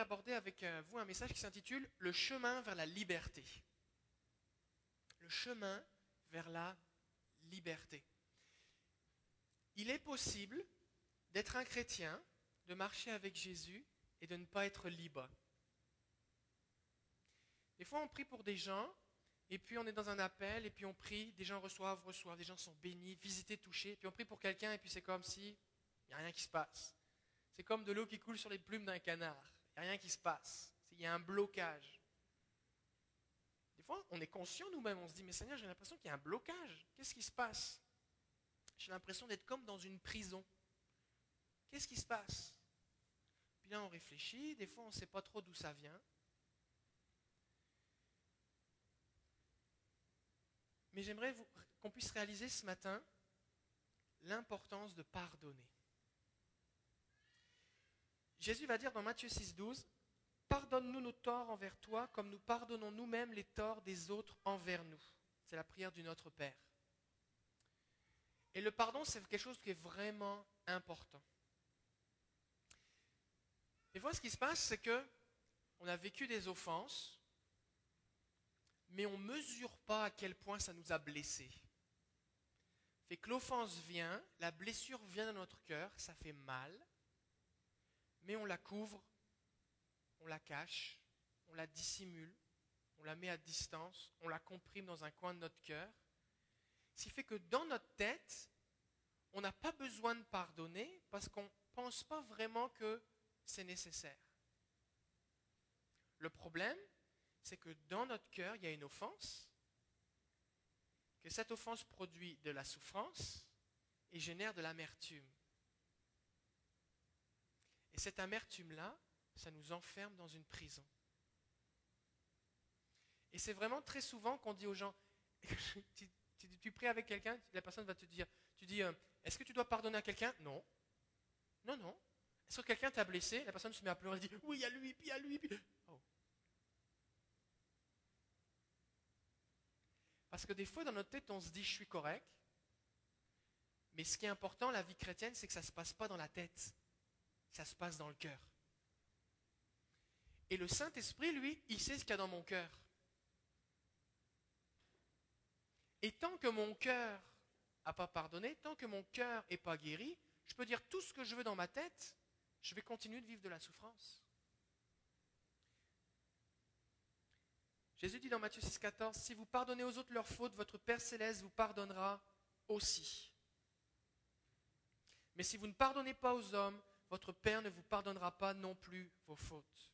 j'aimerais aborder avec euh, vous un message qui s'intitule Le chemin vers la liberté. Le chemin vers la liberté. Il est possible d'être un chrétien, de marcher avec Jésus et de ne pas être libre. Des fois, on prie pour des gens, et puis on est dans un appel, et puis on prie, des gens reçoivent, reçoivent, des gens sont bénis, visités, touchés, puis on prie pour quelqu'un, et puis c'est comme si il n'y a rien qui se passe. C'est comme de l'eau qui coule sur les plumes d'un canard. Il n'y a rien qui se passe. Il y a un blocage. Des fois, on est conscient nous-mêmes, on se dit, mais Seigneur, j'ai l'impression qu'il y a un blocage. Qu'est-ce qui se passe? J'ai l'impression d'être comme dans une prison. Qu'est-ce qui se passe? Puis là, on réfléchit, des fois, on ne sait pas trop d'où ça vient. Mais j'aimerais qu'on puisse réaliser ce matin l'importance de pardonner. Jésus va dire dans Matthieu 6, 12, Pardonne-nous nos torts envers toi comme nous pardonnons nous-mêmes les torts des autres envers nous. C'est la prière du Notre Père. Et le pardon, c'est quelque chose qui est vraiment important. Et voilà ce qui se passe, c'est que on a vécu des offenses, mais on ne mesure pas à quel point ça nous a blessés. Fait que l'offense vient, la blessure vient dans notre cœur, ça fait mal, mais on la couvre, on la cache, on la dissimule, on la met à distance, on la comprime dans un coin de notre cœur. Ce qui fait que dans notre tête, on n'a pas besoin de pardonner parce qu'on ne pense pas vraiment que c'est nécessaire. Le problème, c'est que dans notre cœur, il y a une offense, que cette offense produit de la souffrance et génère de l'amertume. Et cette amertume-là, ça nous enferme dans une prison. Et c'est vraiment très souvent qu'on dit aux gens, tu, tu, pries avec quelqu'un, la personne va te dire, tu dis, euh, est-ce que tu dois pardonner à quelqu'un? Non. Non, non. Est-ce que quelqu'un t'a blessé? La personne se met à pleurer et dit, oui, a lui, puis a lui. Puis... Oh. Parce que des fois, dans notre tête, on se dit, je suis correct. Mais ce qui est important, la vie chrétienne, c'est que ça ne se passe pas dans la tête ça se passe dans le cœur. Et le Saint-Esprit, lui, il sait ce qu'il y a dans mon cœur. Et tant que mon cœur n'a pas pardonné, tant que mon cœur n'est pas guéri, je peux dire tout ce que je veux dans ma tête, je vais continuer de vivre de la souffrance. Jésus dit dans Matthieu 6,14 Si vous pardonnez aux autres leurs fautes, votre Père céleste vous pardonnera aussi. Mais si vous ne pardonnez pas aux hommes, votre Père ne vous pardonnera pas non plus vos fautes.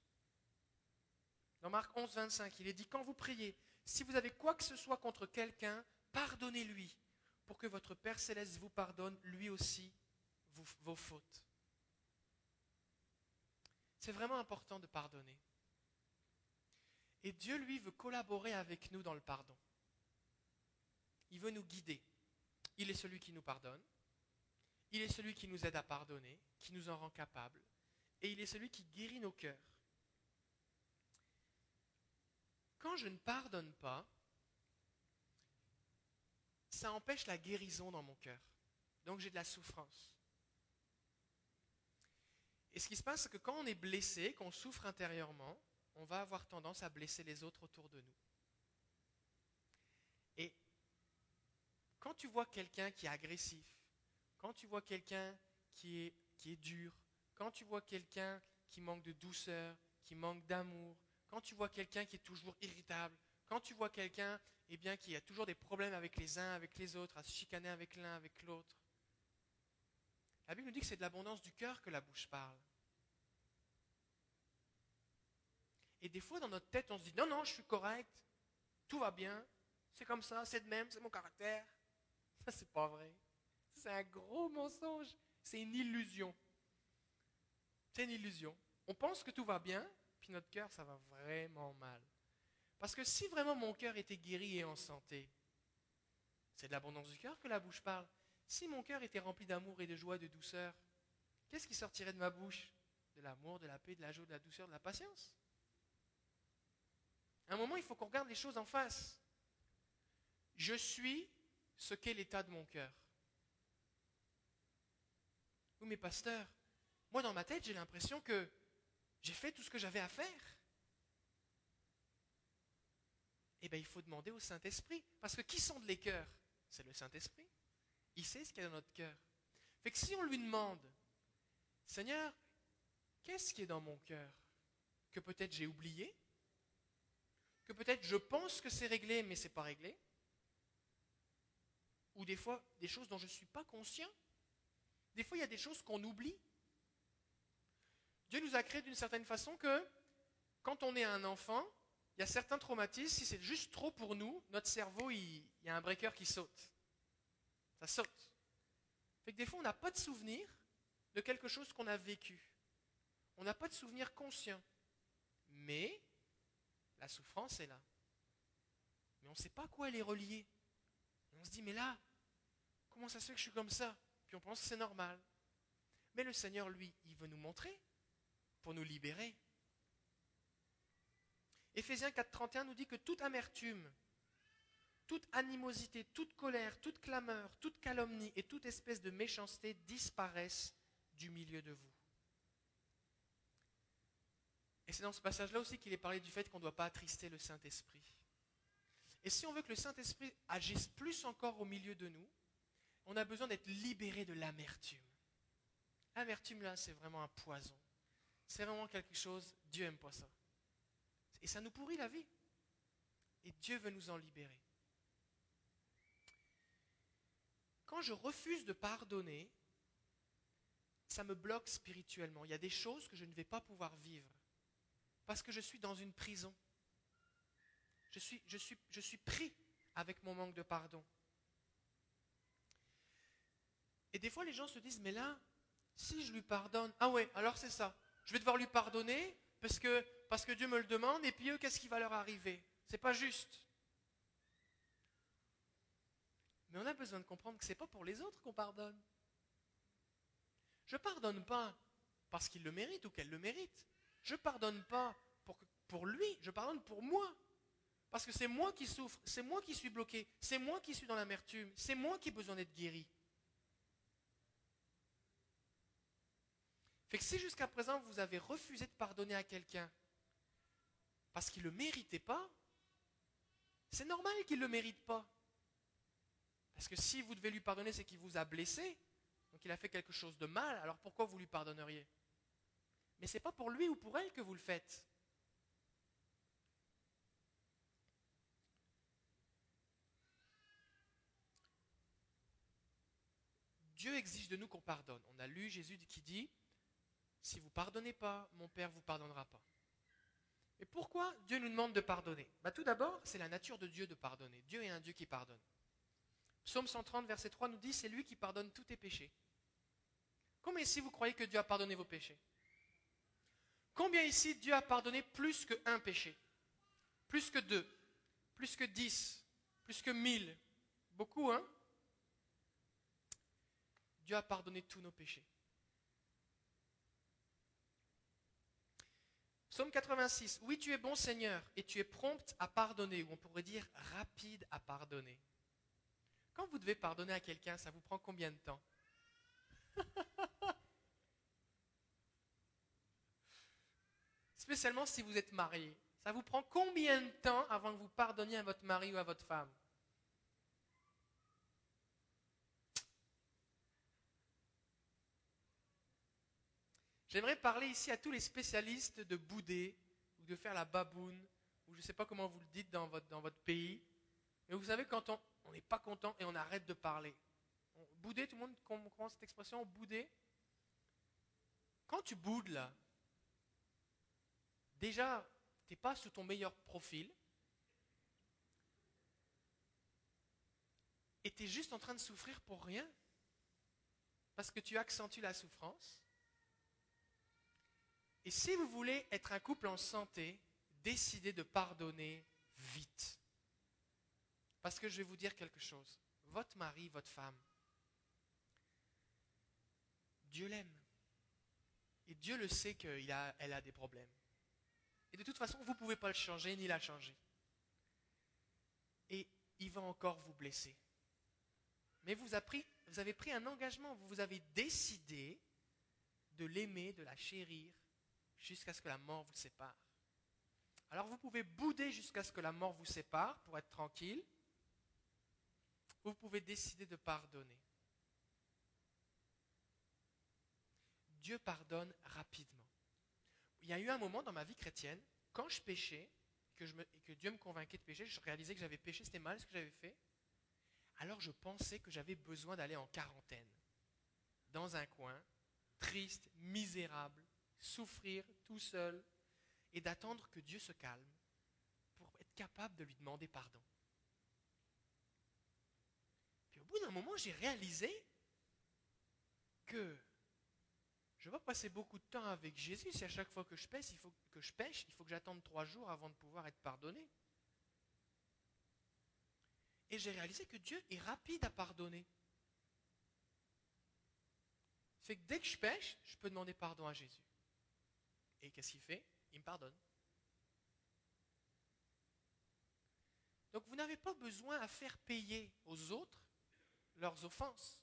Dans Marc 11, 25, il est dit, quand vous priez, si vous avez quoi que ce soit contre quelqu'un, pardonnez-lui, pour que votre Père céleste vous pardonne lui aussi vos fautes. C'est vraiment important de pardonner. Et Dieu, lui, veut collaborer avec nous dans le pardon. Il veut nous guider. Il est celui qui nous pardonne. Il est celui qui nous aide à pardonner, qui nous en rend capables, et il est celui qui guérit nos cœurs. Quand je ne pardonne pas, ça empêche la guérison dans mon cœur. Donc j'ai de la souffrance. Et ce qui se passe, c'est que quand on est blessé, qu'on souffre intérieurement, on va avoir tendance à blesser les autres autour de nous. Et quand tu vois quelqu'un qui est agressif, quand tu vois quelqu'un qui est, dur, quand tu vois quelqu'un qui manque de douceur, qui manque d'amour, quand tu vois quelqu'un qui est toujours irritable, quand tu vois quelqu'un eh bien, qui a toujours des problèmes avec les uns, avec les autres, à se chicaner avec l'un, avec l'autre, la Bible nous dit que c'est de l'abondance du cœur que la bouche parle. Et des fois, dans notre tête, on se dit, non, non, je suis correct, tout va bien, c'est comme ça, c'est de même, c'est mon caractère. Ça, c'est pas vrai. C'est un gros mensonge. C'est une illusion. C'est une illusion. On pense que tout va bien, puis notre cœur, ça va vraiment mal. Parce que si vraiment mon cœur était guéri et en santé, c'est de l'abondance du cœur que la bouche parle. Si mon cœur était rempli d'amour et de joie, de douceur, qu'est-ce qui sortirait de ma bouche? De l'amour, de la paix, de la joie, de la douceur, de la patience. À un moment, il faut qu'on regarde les choses en face. Je suis ce qu'est l'état de mon cœur. Oui, mais pasteur, moi dans ma tête, j'ai l'impression que J'ai fait tout ce que j'avais à faire. Eh bien, il faut demander au Saint-Esprit. Parce que qui sonde les cœurs? C'est le Saint-Esprit. Il sait ce qu'il y a dans notre cœur. Fait que si on lui demande, Seigneur, qu'est-ce qui est dans mon cœur Que peut-être j'ai oublié? Que peut-être je pense que c'est réglé, mais ce n'est pas réglé? Ou des fois, des choses dont je ne suis pas conscient? Des fois, il y a des choses qu'on oublie. Dieu nous a créés d'une certaine façon que quand on est un enfant, il y a certains traumatismes, si c'est juste trop pour nous, notre cerveau, il, y a un breaker qui saute. Ça saute. Fait que des fois, on n'a pas de souvenir de quelque chose qu'on a vécu. On n'a pas de souvenir conscient. Mais la souffrance est là. Mais on ne sait pas à quoi elle est reliée. on se dit, mais là, comment ça se fait que je suis comme ça? Puis on pense que c'est normal. Mais le Seigneur, lui, il veut nous montrer pour nous libérer. Éphésiens 4.31 nous dit que toute amertume, toute animosité, toute colère, toute clameur, toute calomnie et toute espèce de méchanceté disparaissent du milieu de vous. Et c'est dans ce passage-là aussi qu'il est parlé du fait qu'on ne doit pas attrister le Saint-Esprit. Et si on veut que le Saint-Esprit agisse plus encore au milieu de nous, on a besoin d'être libéré de l'amertume. L'amertume, là, c'est vraiment un poison. C'est vraiment quelque chose, Dieu n'aime pas ça. Et ça nous pourrit la vie. Et Dieu veut nous en libérer. Quand je refuse de pardonner, ça me bloque spirituellement. Il y a des choses que je ne vais pas pouvoir vivre parce que je suis dans une prison. Je suis, je suis, je suis pris avec mon manque de pardon. Et des fois, les gens se disent, mais là, si je lui pardonne, ah ouais, alors c'est ça. Je vais devoir lui pardonner parce que, Dieu me le demande, et puis eux, qu'est-ce qui va leur arriver? C'est pas juste. Mais on a besoin de comprendre que ce n'est pas pour les autres qu'on pardonne. Je ne pardonne pas parce qu'il le mérite ou qu'elle le mérite. Je ne pardonne pas pour lui, je pardonne pour moi. Parce que c'est moi qui souffre, c'est moi qui suis bloqué, c'est moi qui suis dans l'amertume, c'est moi qui ai besoin d'être guéri. Fait que si jusqu'à présent vous avez refusé de pardonner à quelqu'un parce qu'il ne le méritait pas, c'est normal qu'il ne le mérite pas. Parce que si vous devez lui pardonner, c'est qu'il vous a blessé, donc il a fait quelque chose de mal, alors pourquoi vous lui pardonneriez? Mais ce n'est pas pour lui ou pour elle que vous le faites. Dieu exige de nous qu'on pardonne. On a lu Jésus qui dit, si vous pardonnez pas, mon Père vous pardonnera pas. Et pourquoi Dieu nous demande de pardonner bah, Tout d'abord, c'est la nature de Dieu de pardonner. Dieu est un Dieu qui pardonne. Psaume 130, verset 3 nous dit, c'est lui qui pardonne tous tes péchés. Combien ici vous croyez que Dieu a pardonné vos péchés Combien ici Dieu a pardonné plus qu'un péché Plus que deux Plus que dix Plus que mille Beaucoup, hein Dieu a pardonné tous nos péchés. Psaume 86. Oui, tu es bon Seigneur et tu es prompt à pardonner, ou on pourrait dire rapide à pardonner. Quand vous devez pardonner à quelqu'un, ça vous prend combien de temps? Spécialement si vous êtes marié. Ça vous prend combien de temps avant que vous pardonniez à votre mari ou à votre femme? J'aimerais parler ici à tous les spécialistes de bouder ou de faire la baboune, ou je ne sais pas comment vous le dites dans votre, dans votre pays. Mais vous savez, quand on n'est pas content et on arrête de parler. bouder, tout le monde comprend cette expression, bouder. Quand tu boudes là, déjà, tu n'es pas sous ton meilleur profil. Et tu es juste en train de souffrir pour rien. Parce que tu accentues la souffrance. Et si vous voulez être un couple en santé, décidez de pardonner vite. Parce que je vais vous dire quelque chose. Votre mari, votre femme, Dieu l'aime. Et Dieu le sait qu'elle a, des problèmes. Et de toute façon, vous ne pouvez pas le changer ni la changer. Et il va encore vous blesser. Mais vous vous avez pris un engagement, vous avez décidé de l'aimer, de la chérir, jusqu'à ce que la mort vous sépare. Alors vous pouvez bouder jusqu'à ce que la mort vous sépare pour être tranquille. Vous pouvez décider de pardonner. Dieu pardonne rapidement. Il y a eu un moment dans ma vie chrétienne, quand je péchais, que, que Dieu me convainquait de pécher, je réalisais que j'avais péché, c'était mal ce que j'avais fait. Alors je pensais que j'avais besoin d'aller en quarantaine, dans un coin, triste, misérable, souffrir tout seul, et d'attendre que Dieu se calme pour être capable de lui demander pardon. Puis au bout d'un moment, j'ai réalisé que je ne vais pas passer beaucoup de temps avec Jésus si à chaque fois que je pêche, il faut que je pêche, il faut que j'attende trois jours avant de pouvoir être pardonné. Et j'ai réalisé que Dieu est rapide à pardonner. C'est que dès que je pêche, je peux demander pardon à Jésus. Et qu'est-ce qu'il fait? Il me pardonne. Donc vous n'avez pas besoin à faire payer aux autres leurs offenses.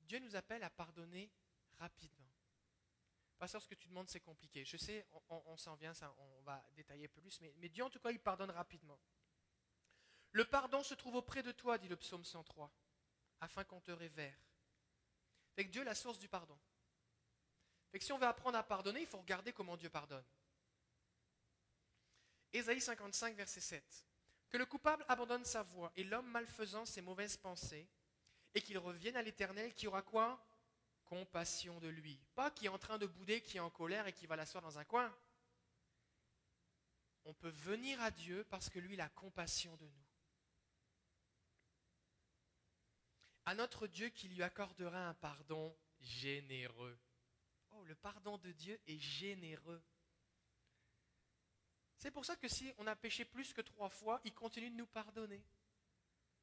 Dieu nous appelle à pardonner rapidement. Pasteur, ce que tu demandes, c'est compliqué. Je sais, on, s'en vient, ça, on va détailler plus, mais, Dieu, en tout cas, il pardonne rapidement. Le pardon se trouve auprès de toi, dit le psaume 103, afin qu'on te révère. Que Dieu la source du pardon. Si on veut apprendre à pardonner, il faut regarder comment Dieu pardonne. Ésaïe 55, verset 7. Que le coupable abandonne sa voie et l'homme malfaisant ses mauvaises pensées, et qu'il revienne à l'Éternel qui aura quoi? Compassion de lui. Pas qui est en train de bouder, qui est en colère et qui va l'asseoir dans un coin. On peut venir à Dieu parce que lui, il a compassion de nous. À notre Dieu qui lui accordera un pardon généreux. Oh, le pardon de Dieu est généreux. C'est pour ça que si on a péché plus que trois fois, il continue de nous pardonner.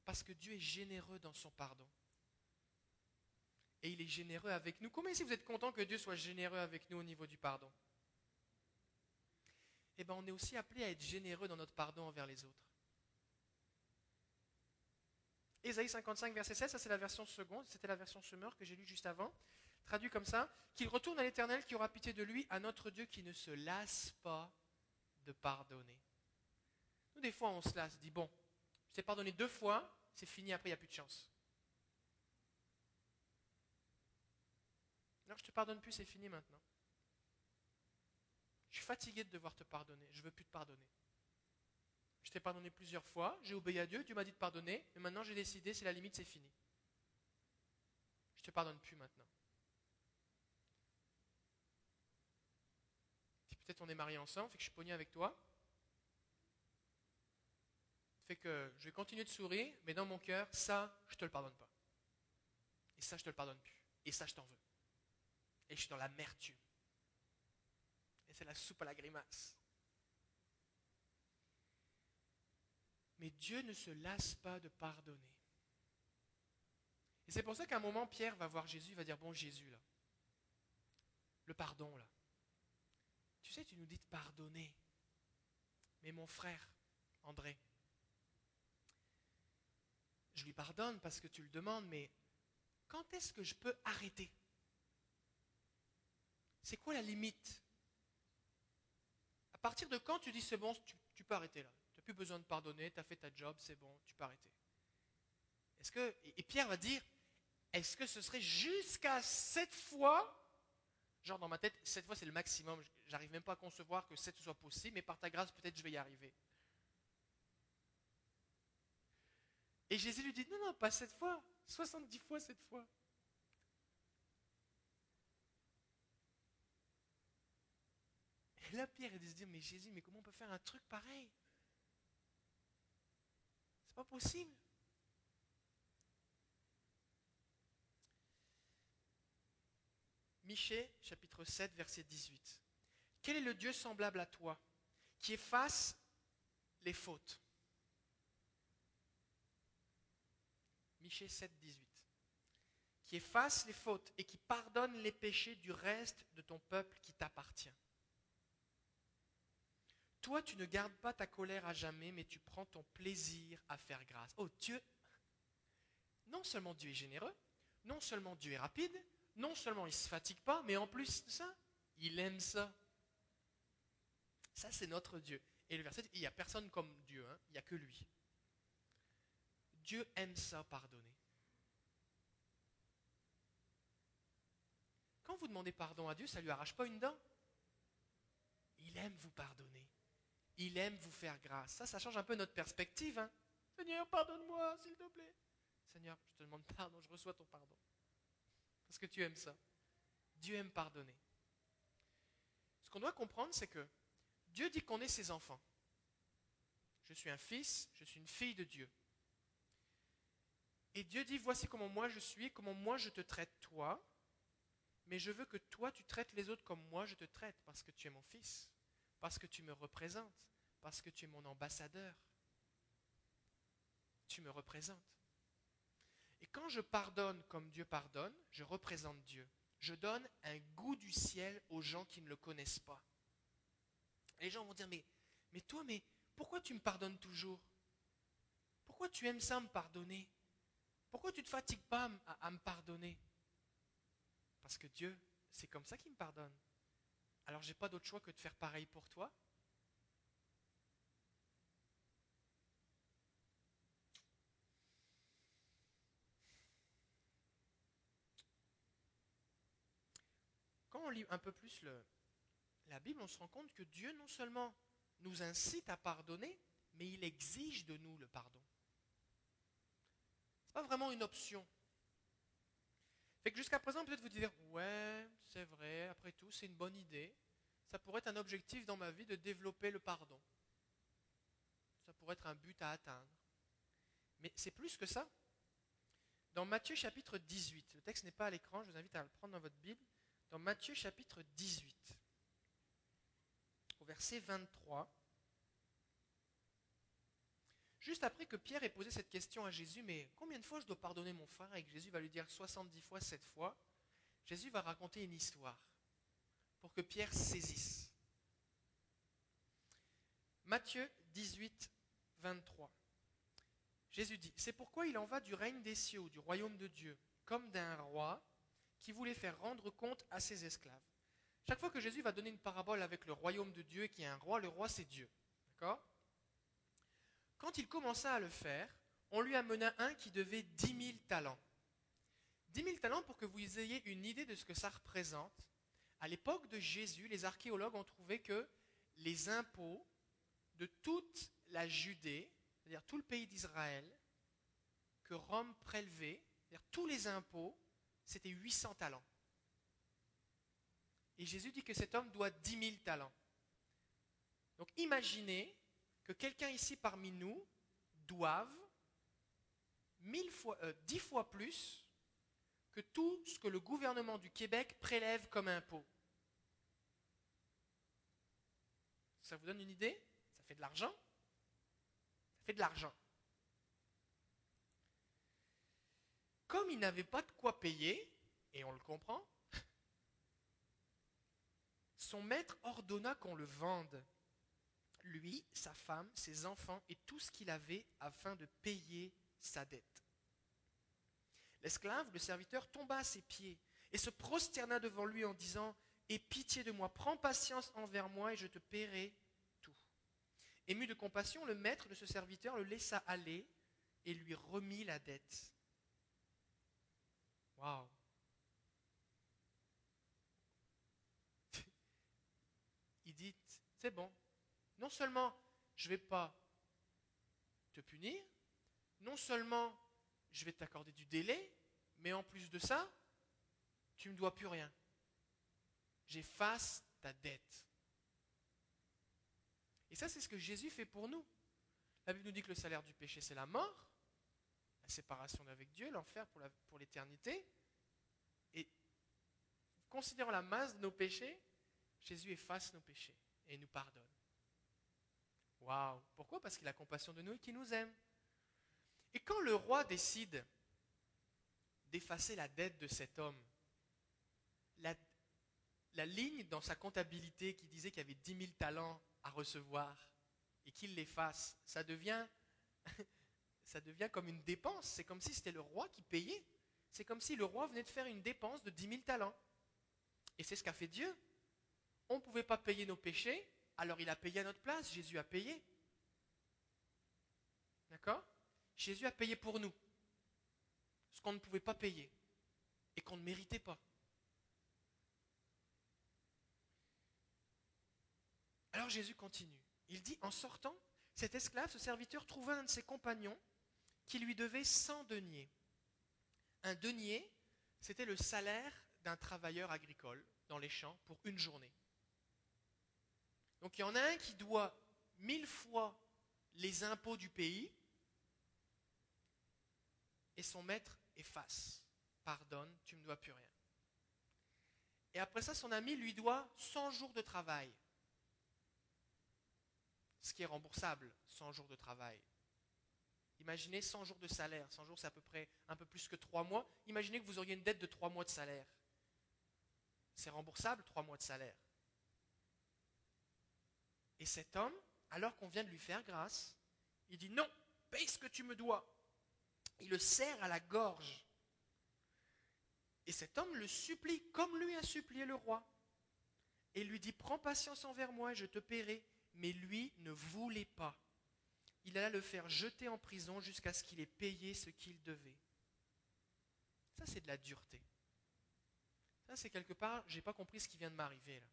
Parce que Dieu est généreux dans son pardon. Et il est généreux avec nous. Combien si vous êtes content que Dieu soit généreux avec nous au niveau du pardon? Eh bien, on est aussi appelé à être généreux dans notre pardon envers les autres. Ésaïe 55, verset 16, ça c'est la version seconde, c'était la version semeur que j'ai lue juste avant traduit comme ça, qu'il retourne à l'Éternel qui aura pitié de lui, à notre Dieu qui ne se lasse pas de pardonner. Nous, des fois, on se lasse, dit, bon, je t'ai pardonné deux fois, c'est fini, après, il n'y a plus de chance. Non, je te pardonne plus, c'est fini maintenant. Je suis fatigué de devoir te pardonner, je ne veux plus te pardonner. Je t'ai pardonné plusieurs fois, j'ai obéi à Dieu, Dieu m'a dit de pardonner, mais maintenant j'ai décidé, c'est la limite, c'est fini. Je ne te pardonne plus maintenant. Peut-être on est mariés ensemble, fait que je suis pogné avec toi. Fait que je vais continuer de sourire, mais dans mon cœur, ça, je te le pardonne pas. Et ça, je te le pardonne plus. Et ça, je t'en veux. Et je suis dans l'amertume. Et c'est la soupe à la grimace. Mais Dieu ne se lasse pas de pardonner. Et c'est pour ça qu'à un moment, Pierre va voir Jésus, il va dire, bon Jésus, là, le pardon, là, tu sais, tu nous dis de pardonner. Mais mon frère, André, je lui pardonne parce que tu le demandes, mais quand est-ce que je peux arrêter? C'est quoi la limite? À partir de quand tu dis c'est bon, tu, peux arrêter là? Tu n'as plus besoin de pardonner, tu as fait ta job, c'est bon, tu peux arrêter. Est-ce que, et Pierre va dire, est-ce que ce serait jusqu'à cette fois Genre dans ma tête, cette fois c'est le maximum. J'arrive même pas à concevoir que cette soit possible, mais par ta grâce, peut-être je vais y arriver. Et Jésus lui dit, non, non, pas cette fois, 70 fois cette fois. Et là, Pierre, il dit se dire, mais Jésus, mais comment on peut faire un truc pareil? C'est pas possible. Michée, chapitre 7, verset 18. Quel est le Dieu semblable à toi qui efface les fautes? Michée 7, 18. Qui efface les fautes et qui pardonne les péchés du reste de ton peuple qui t'appartient. Toi, tu ne gardes pas ta colère à jamais, mais tu prends ton plaisir à faire grâce. Oh Dieu, non seulement Dieu est généreux, non seulement Dieu est rapide, non seulement il ne se fatigue pas, mais en plus de ça, il aime ça. Ça, c'est notre Dieu. Et le verset, il n'y a personne comme Dieu, hein. il n'y a que lui. Dieu aime ça, pardonner. Quand vous demandez pardon à Dieu, ça ne lui arrache pas une dent? Il aime vous pardonner. Il aime vous faire grâce. Ça, ça change un peu notre perspective. Hein. Seigneur, pardonne-moi, s'il te plaît. Seigneur, je te demande pardon, je reçois ton pardon. Parce que tu aimes ça. Dieu aime pardonner. Ce qu'on doit comprendre, c'est que Dieu dit qu'on est ses enfants. Je suis un fils, je suis une fille de Dieu. Et Dieu dit, voici comment moi je suis, comment moi je te traite toi, mais je veux que toi tu traites les autres comme moi je te traite, parce que tu es mon fils, parce que tu me représentes, parce que tu es mon ambassadeur. Tu me représentes. Et quand je pardonne comme Dieu pardonne, je représente Dieu. Je donne un goût du ciel aux gens qui ne le connaissent pas. les gens vont dire, mais, mais toi, mais pourquoi tu me pardonnes toujours? Pourquoi tu aimes ça me pardonner? Pourquoi tu ne te fatigues pas à, me pardonner? Parce que Dieu, c'est comme ça qu'il me pardonne. Alors j'ai pas d'autre choix que de faire pareil pour toi on lit un peu plus la Bible, on se rend compte que Dieu non seulement nous incite à pardonner, mais il exige de nous le pardon. Ce n'est pas vraiment une option. Fait que jusqu'à présent, peut-être vous dire, ouais, c'est vrai, après tout, c'est une bonne idée. Ça pourrait être un objectif dans ma vie de développer le pardon. Ça pourrait être un but à atteindre. Mais c'est plus que ça. Dans Matthieu chapitre 18, le texte n'est pas à l'écran, je vous invite à le prendre dans votre Bible dans Matthieu chapitre 18, au verset 23. Juste après que Pierre ait posé cette question à Jésus, mais combien de fois je dois pardonner mon frère Et que Jésus va lui dire 70 fois, 7 fois, Jésus va raconter une histoire pour que Pierre saisisse. Matthieu 18, 23. Jésus dit, c'est pourquoi il en va du règne des cieux, du royaume de Dieu, comme d'un roi qui voulait faire rendre compte à ses esclaves. Chaque fois que Jésus va donner une parabole avec le royaume de Dieu qui est un roi, le roi c'est Dieu. D'accord? Quand il commença à le faire, on lui amena un qui devait 10 000 talents. 10 000 talents pour que vous ayez une idée de ce que ça représente. À l'époque de Jésus, les archéologues ont trouvé que les impôts de toute la Judée, c'est-à-dire tout le pays d'Israël, que Rome prélevait, c'est-à-dire tous les impôts, c'était 800 talents. Et Jésus dit que cet homme doit 10 000 talents. Donc imaginez que quelqu'un ici parmi nous doive fois, 10 euh, fois plus que tout ce que le gouvernement du Québec prélève comme impôt. Ça vous donne une idée? Ça fait de l'argent Ça fait de l'argent. Comme il n'avait pas de quoi payer, et on le comprend, son maître ordonna qu'on le vende, lui, sa femme, ses enfants et tout ce qu'il avait afin de payer sa dette. L'esclave, le serviteur, tomba à ses pieds et se prosterna devant lui en disant Aie pitié de moi, prends patience envers moi et je te paierai tout. Ému de compassion, le maître de ce serviteur le laissa aller et lui remit la dette. Waouh! Il dit, c'est bon. Non seulement je ne vais pas te punir, non seulement je vais t'accorder du délai, mais en plus de ça, tu ne me dois plus rien. J'efface ta dette. Et ça, c'est ce que Jésus fait pour nous. La Bible nous dit que le salaire du péché, c'est la mort séparation d'avec Dieu, l'enfer pour l'éternité. Et considérant la masse de nos péchés, Jésus efface nos péchés et nous pardonne. Waouh Pourquoi? Parce qu'il a compassion de nous et qu'il nous aime. Et quand le roi décide d'effacer la dette de cet homme, la, la ligne dans sa comptabilité qui disait qu'il y avait 10 000 talents à recevoir et qu'il l'efface, ça devient ça devient comme une dépense. C'est comme si c'était le roi qui payait. C'est comme si le roi venait de faire une dépense de 10 000 talents. Et c'est ce qu'a fait Dieu. On ne pouvait pas payer nos péchés, alors il a payé à notre place, Jésus a payé. D'accord? Jésus a payé pour nous ce qu'on ne pouvait pas payer et qu'on ne méritait pas. Alors Jésus continue. Il dit, en sortant, cet esclave, ce serviteur, trouva un de ses compagnons qui lui devait 100 deniers. Un denier, c'était le salaire d'un travailleur agricole dans les champs pour une journée. Donc il y en a un qui doit mille fois les impôts du pays et son maître efface, pardonne, tu ne me dois plus rien. Et après ça, son ami lui doit 100 jours de travail, ce qui est remboursable, 100 jours de travail. Imaginez 100 jours de salaire, 100 jours c'est à peu près un peu plus que 3 mois. Imaginez que vous auriez une dette de 3 mois de salaire. C'est remboursable, 3 mois de salaire. Et cet homme, alors qu'on vient de lui faire grâce, il dit non, paye ce que tu me dois. Il le serre à la gorge. Et cet homme le supplie comme lui a supplié le roi. Et lui dit, prends patience envers moi, je te paierai. Mais lui ne voulait pas. Il alla le faire jeter en prison jusqu'à ce qu'il ait payé ce qu'il devait. Ça, c'est de la dureté. Ça, c'est quelque part, j'ai pas compris ce qui vient de m'arriver là.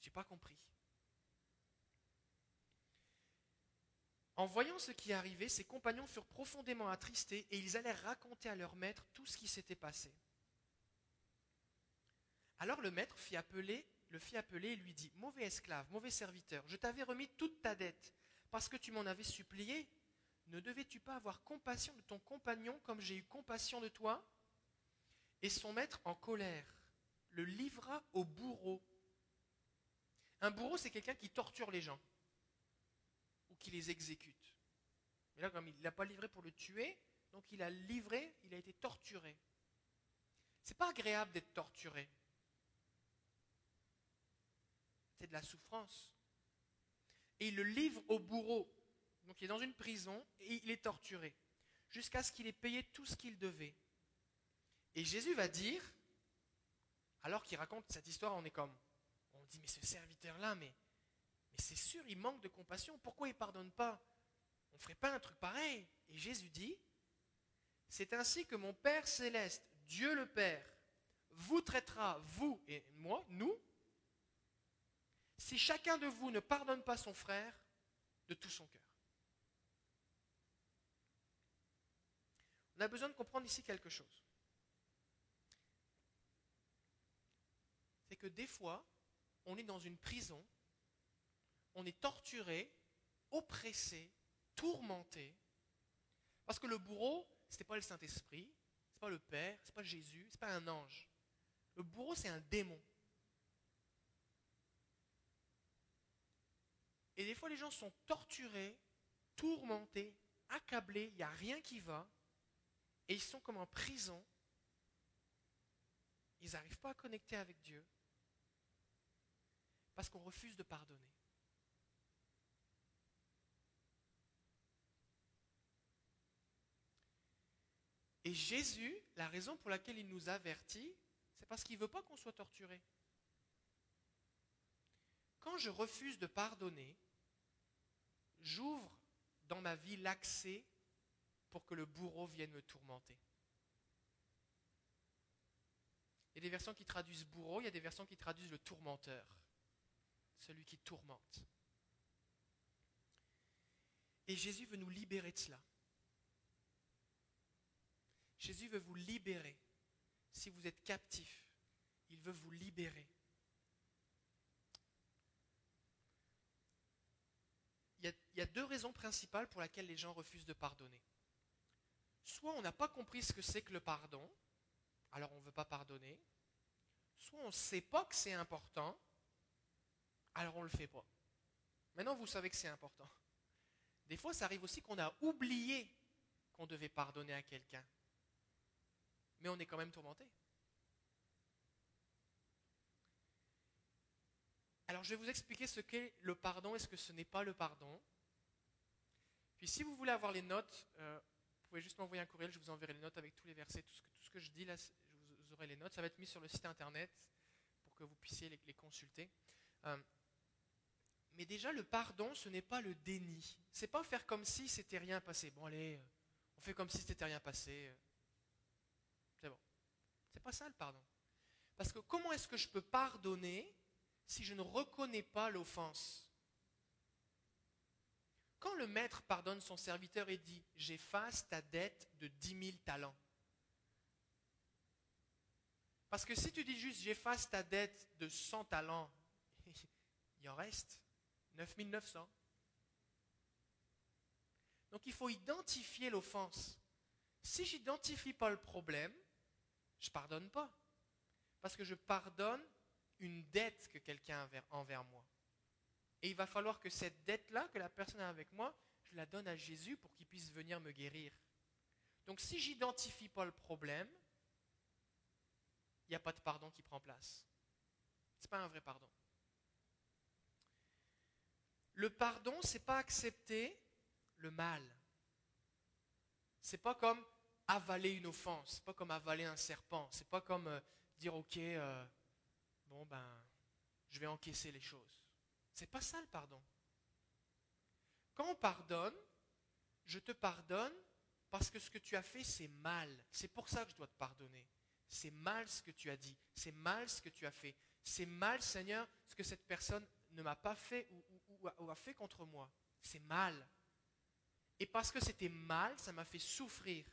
J'ai pas compris. En voyant ce qui arrivait, ses compagnons furent profondément attristés et ils allèrent raconter à leur maître tout ce qui s'était passé. Alors le maître le fit appeler et lui dit Mauvais esclave, mauvais serviteur, je t'avais remis toute ta dette parce que tu m'en avais supplié. Ne devais-tu pas avoir compassion de ton compagnon comme j'ai eu compassion de toi? Et son maître, en colère, le livra au bourreau. Un bourreau, c'est quelqu'un qui torture les gens qui les exécute. Mais là, comme il ne l'a pas livré pour le tuer, donc il a livré, il a été torturé. C'est pas agréable d'être torturé. C'est de la souffrance. Et il le livre au bourreau. Donc il est dans une prison et il est torturé. Jusqu'à ce qu'il ait payé tout ce qu'il devait. Et Jésus va dire, alors qu'il raconte cette histoire, on est comme, on dit, mais ce serviteur-là, mais c'est sûr, il manque de compassion. Pourquoi il ne pardonne pas? On ne ferait pas un truc pareil. Et Jésus dit, c'est ainsi que mon Père céleste, Dieu le Père, vous traitera, vous et moi, nous, si chacun de vous ne pardonne pas son frère de tout son cœur. On a besoin de comprendre ici quelque chose. C'est que des fois, on est dans une prison on est torturé, oppressé, tourmenté. Parce que le bourreau, ce n'était pas le Saint-Esprit, ce n'est pas le Père, ce n'est pas Jésus, ce n'est pas un ange. Le bourreau, c'est un démon. Et des fois, les gens sont torturés, tourmentés, accablés, il n'y a rien qui va, et ils sont comme en prison. Ils n'arrivent pas à connecter avec Dieu parce qu'on refuse de pardonner. Et Jésus, la raison pour laquelle il nous avertit, c'est parce qu'il ne veut pas qu'on soit torturé. Quand je refuse de pardonner, j'ouvre dans ma vie l'accès pour que le bourreau vienne me tourmenter. Il y a des versions qui traduisent bourreau, il y a des versions qui traduisent le tourmenteur, celui qui tourmente. Et Jésus veut nous libérer de cela. Jésus veut vous libérer. Si vous êtes captif, il veut vous libérer. Il y, a, deux raisons principales pour lesquelles les gens refusent de pardonner. Soit on n'a pas compris ce que c'est que le pardon, alors on ne veut pas pardonner. Soit on ne sait pas que c'est important, alors on ne le fait pas. Maintenant, vous savez que c'est important. Des fois, ça arrive aussi qu'on a oublié qu'on devait pardonner à quelqu'un mais on est quand même tourmenté. Alors je vais vous expliquer ce qu'est le pardon et ce que ce n'est pas le pardon. Puis si vous voulez avoir les notes, euh, vous pouvez juste m'envoyer un courriel, je vous enverrai les notes avec tous les versets, tout ce que, je dis là, vous aurez les notes. Ça va être mis sur le site internet pour que vous puissiez les, consulter. Euh, déjà, le pardon, ce n'est pas le déni. C'est pas faire comme si c'était rien passé. Bon, allez, on fait comme si c'était rien passé. C'est bon. C'est pas ça le pardon. Parce que comment est-ce que je peux pardonner si je ne reconnais pas l'offense? Quand le maître pardonne son serviteur et dit J'efface ta dette de dix mille talents. Parce que si tu dis juste J'efface ta dette de 100 talents, il en reste 9900. Donc il faut identifier l'offense. Si j'identifie pas le problème, je pardonne pas. Parce que je pardonne une dette que quelqu'un a envers moi. Et il va falloir que cette dette-là, que la personne a avec moi, je la donne à Jésus pour qu'il puisse venir me guérir. Donc si j'identifie pas le problème, il n'y a pas de pardon qui prend place. Ce n'est pas un vrai pardon. Le pardon, c'est pas accepter le mal. C'est pas comme avaler une offense, c'est pas comme avaler un serpent, c'est pas comme euh, dire ok, euh, bon ben, je vais encaisser les choses. C'est pas ça le pardon. Quand on pardonne, je te pardonne parce que ce que tu as fait, c'est mal. C'est pour ça que je dois te pardonner. C'est mal ce que tu as dit. C'est mal ce que tu as fait. C'est mal, Seigneur, ce que cette personne ne m'a pas fait ou, ou a fait contre moi. C'est mal. Et parce que c'était mal, ça m'a fait souffrir.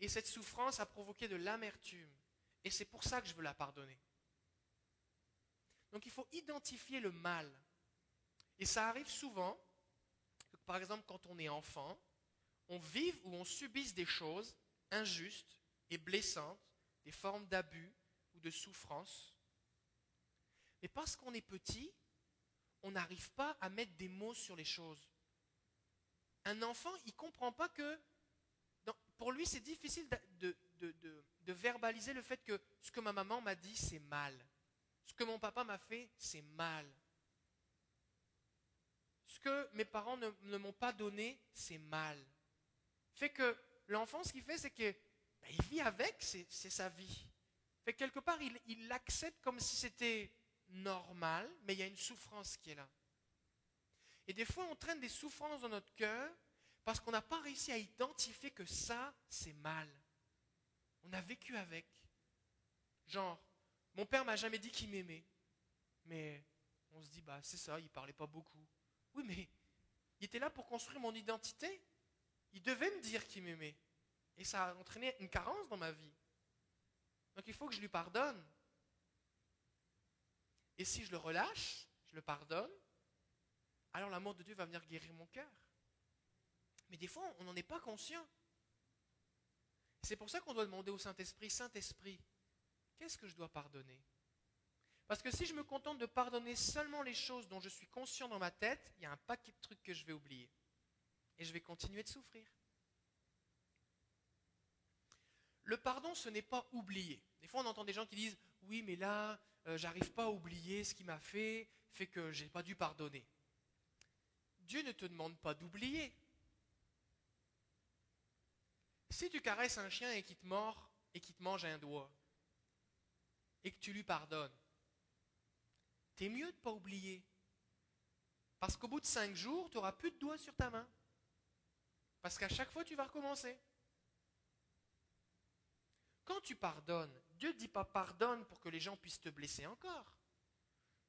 Et cette souffrance a provoqué de l'amertume. Et c'est pour ça que je veux la pardonner. Donc il faut identifier le mal. Et ça arrive souvent, par exemple quand on est enfant, on vive ou on subisse des choses injustes et blessantes, des formes d'abus ou de souffrance. Mais parce qu'on est petit, on n'arrive pas à mettre des mots sur les choses. Un enfant, il ne comprend pas que, pour lui, c'est difficile de, de, verbaliser le fait que ce que ma maman m'a dit, c'est mal. Ce que mon papa m'a fait, c'est mal. Ce que mes parents ne, m'ont pas donné, c'est mal. Fait que l'enfant, ce qu'il fait, c'est qu'il ben, vit avec, c'est sa vie. Fait que quelque part, il l'accepte comme si c'était normal, mais il y a une souffrance qui est là. Et des fois, on traîne des souffrances dans notre cœur parce qu'on n'a pas réussi à identifier que ça, c'est mal. On a vécu avec. Genre, mon père m'a jamais dit qu'il m'aimait. Mais on se dit, bah c'est ça, il parlait pas beaucoup. Oui, mais il était là pour construire mon identité. Il devait me dire qu'il m'aimait. Et ça a entraîné une carence dans ma vie. Donc il faut que je lui pardonne. Et si je le relâche, je le pardonne, alors l'amour de Dieu va venir guérir mon cœur. Mais des fois, on n'en est pas conscient. C'est pour ça qu'on doit demander au Saint-Esprit, Saint-Esprit, qu'est-ce que je dois pardonner? Parce que si je me contente de pardonner seulement les choses dont je suis conscient dans ma tête, il y a un paquet de trucs que je vais oublier. Et je vais continuer de souffrir. Le pardon, ce n'est pas oublier. Des fois, on entend des gens qui disent, oui, mais là, euh, j'arrive pas à oublier ce qu'il m'a fait, fait que j'ai pas dû pardonner. Dieu ne te demande pas d'oublier. Si tu caresses un chien et qu'il te mord et qu'il te mange un doigt, et que tu lui pardonnes, t'es mieux de ne pas oublier. Parce qu'au bout de cinq jours, tu n'auras plus de doigts sur ta main. Parce qu'à chaque fois, tu vas recommencer. Quand tu pardonnes, Dieu ne dit pas pardonne pour que les gens puissent te blesser encore.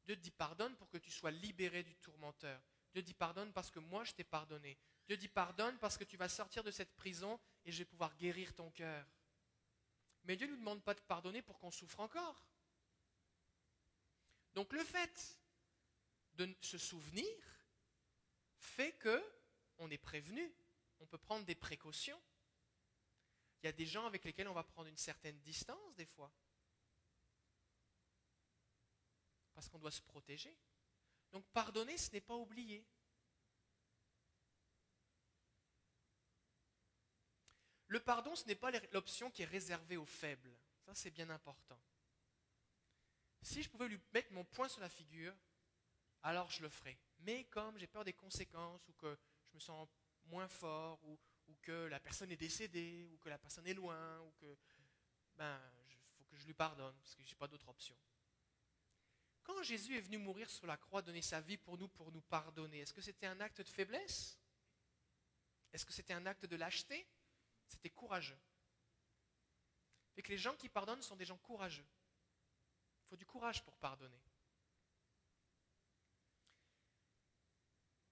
Dieu dit pardonne pour que tu sois libéré du tourmenteur. Dieu dit pardonne parce que moi je t'ai pardonné. Dieu dit pardonne parce que tu vas sortir de cette prison et je vais pouvoir guérir ton cœur. Mais Dieu ne nous demande pas de pardonner pour qu'on souffre encore. Donc le fait de se souvenir fait que on est prévenu. On peut prendre des précautions. Il y a des gens avec lesquels on va prendre une certaine distance des fois. Parce qu'on doit se protéger. Donc pardonner, ce n'est pas oublier. Le pardon, ce n'est pas l'option qui est réservée aux faibles. Ça, c'est bien important. Si je pouvais lui mettre mon poing sur la figure, alors je le ferais. Mais comme j'ai peur des conséquences, ou que je me sens moins fort, ou, que la personne est décédée, ou que la personne est loin, ou que ben, il faut que je lui pardonne, parce que je n'ai pas d'autre option. Quand Jésus est venu mourir sur la croix, donner sa vie pour nous, pour nous pardonner, est-ce que c'était un acte de faiblesse? Est-ce que c'était un acte de lâcheté? C'était courageux. Et que les gens qui pardonnent sont des gens courageux. Il faut du courage pour pardonner.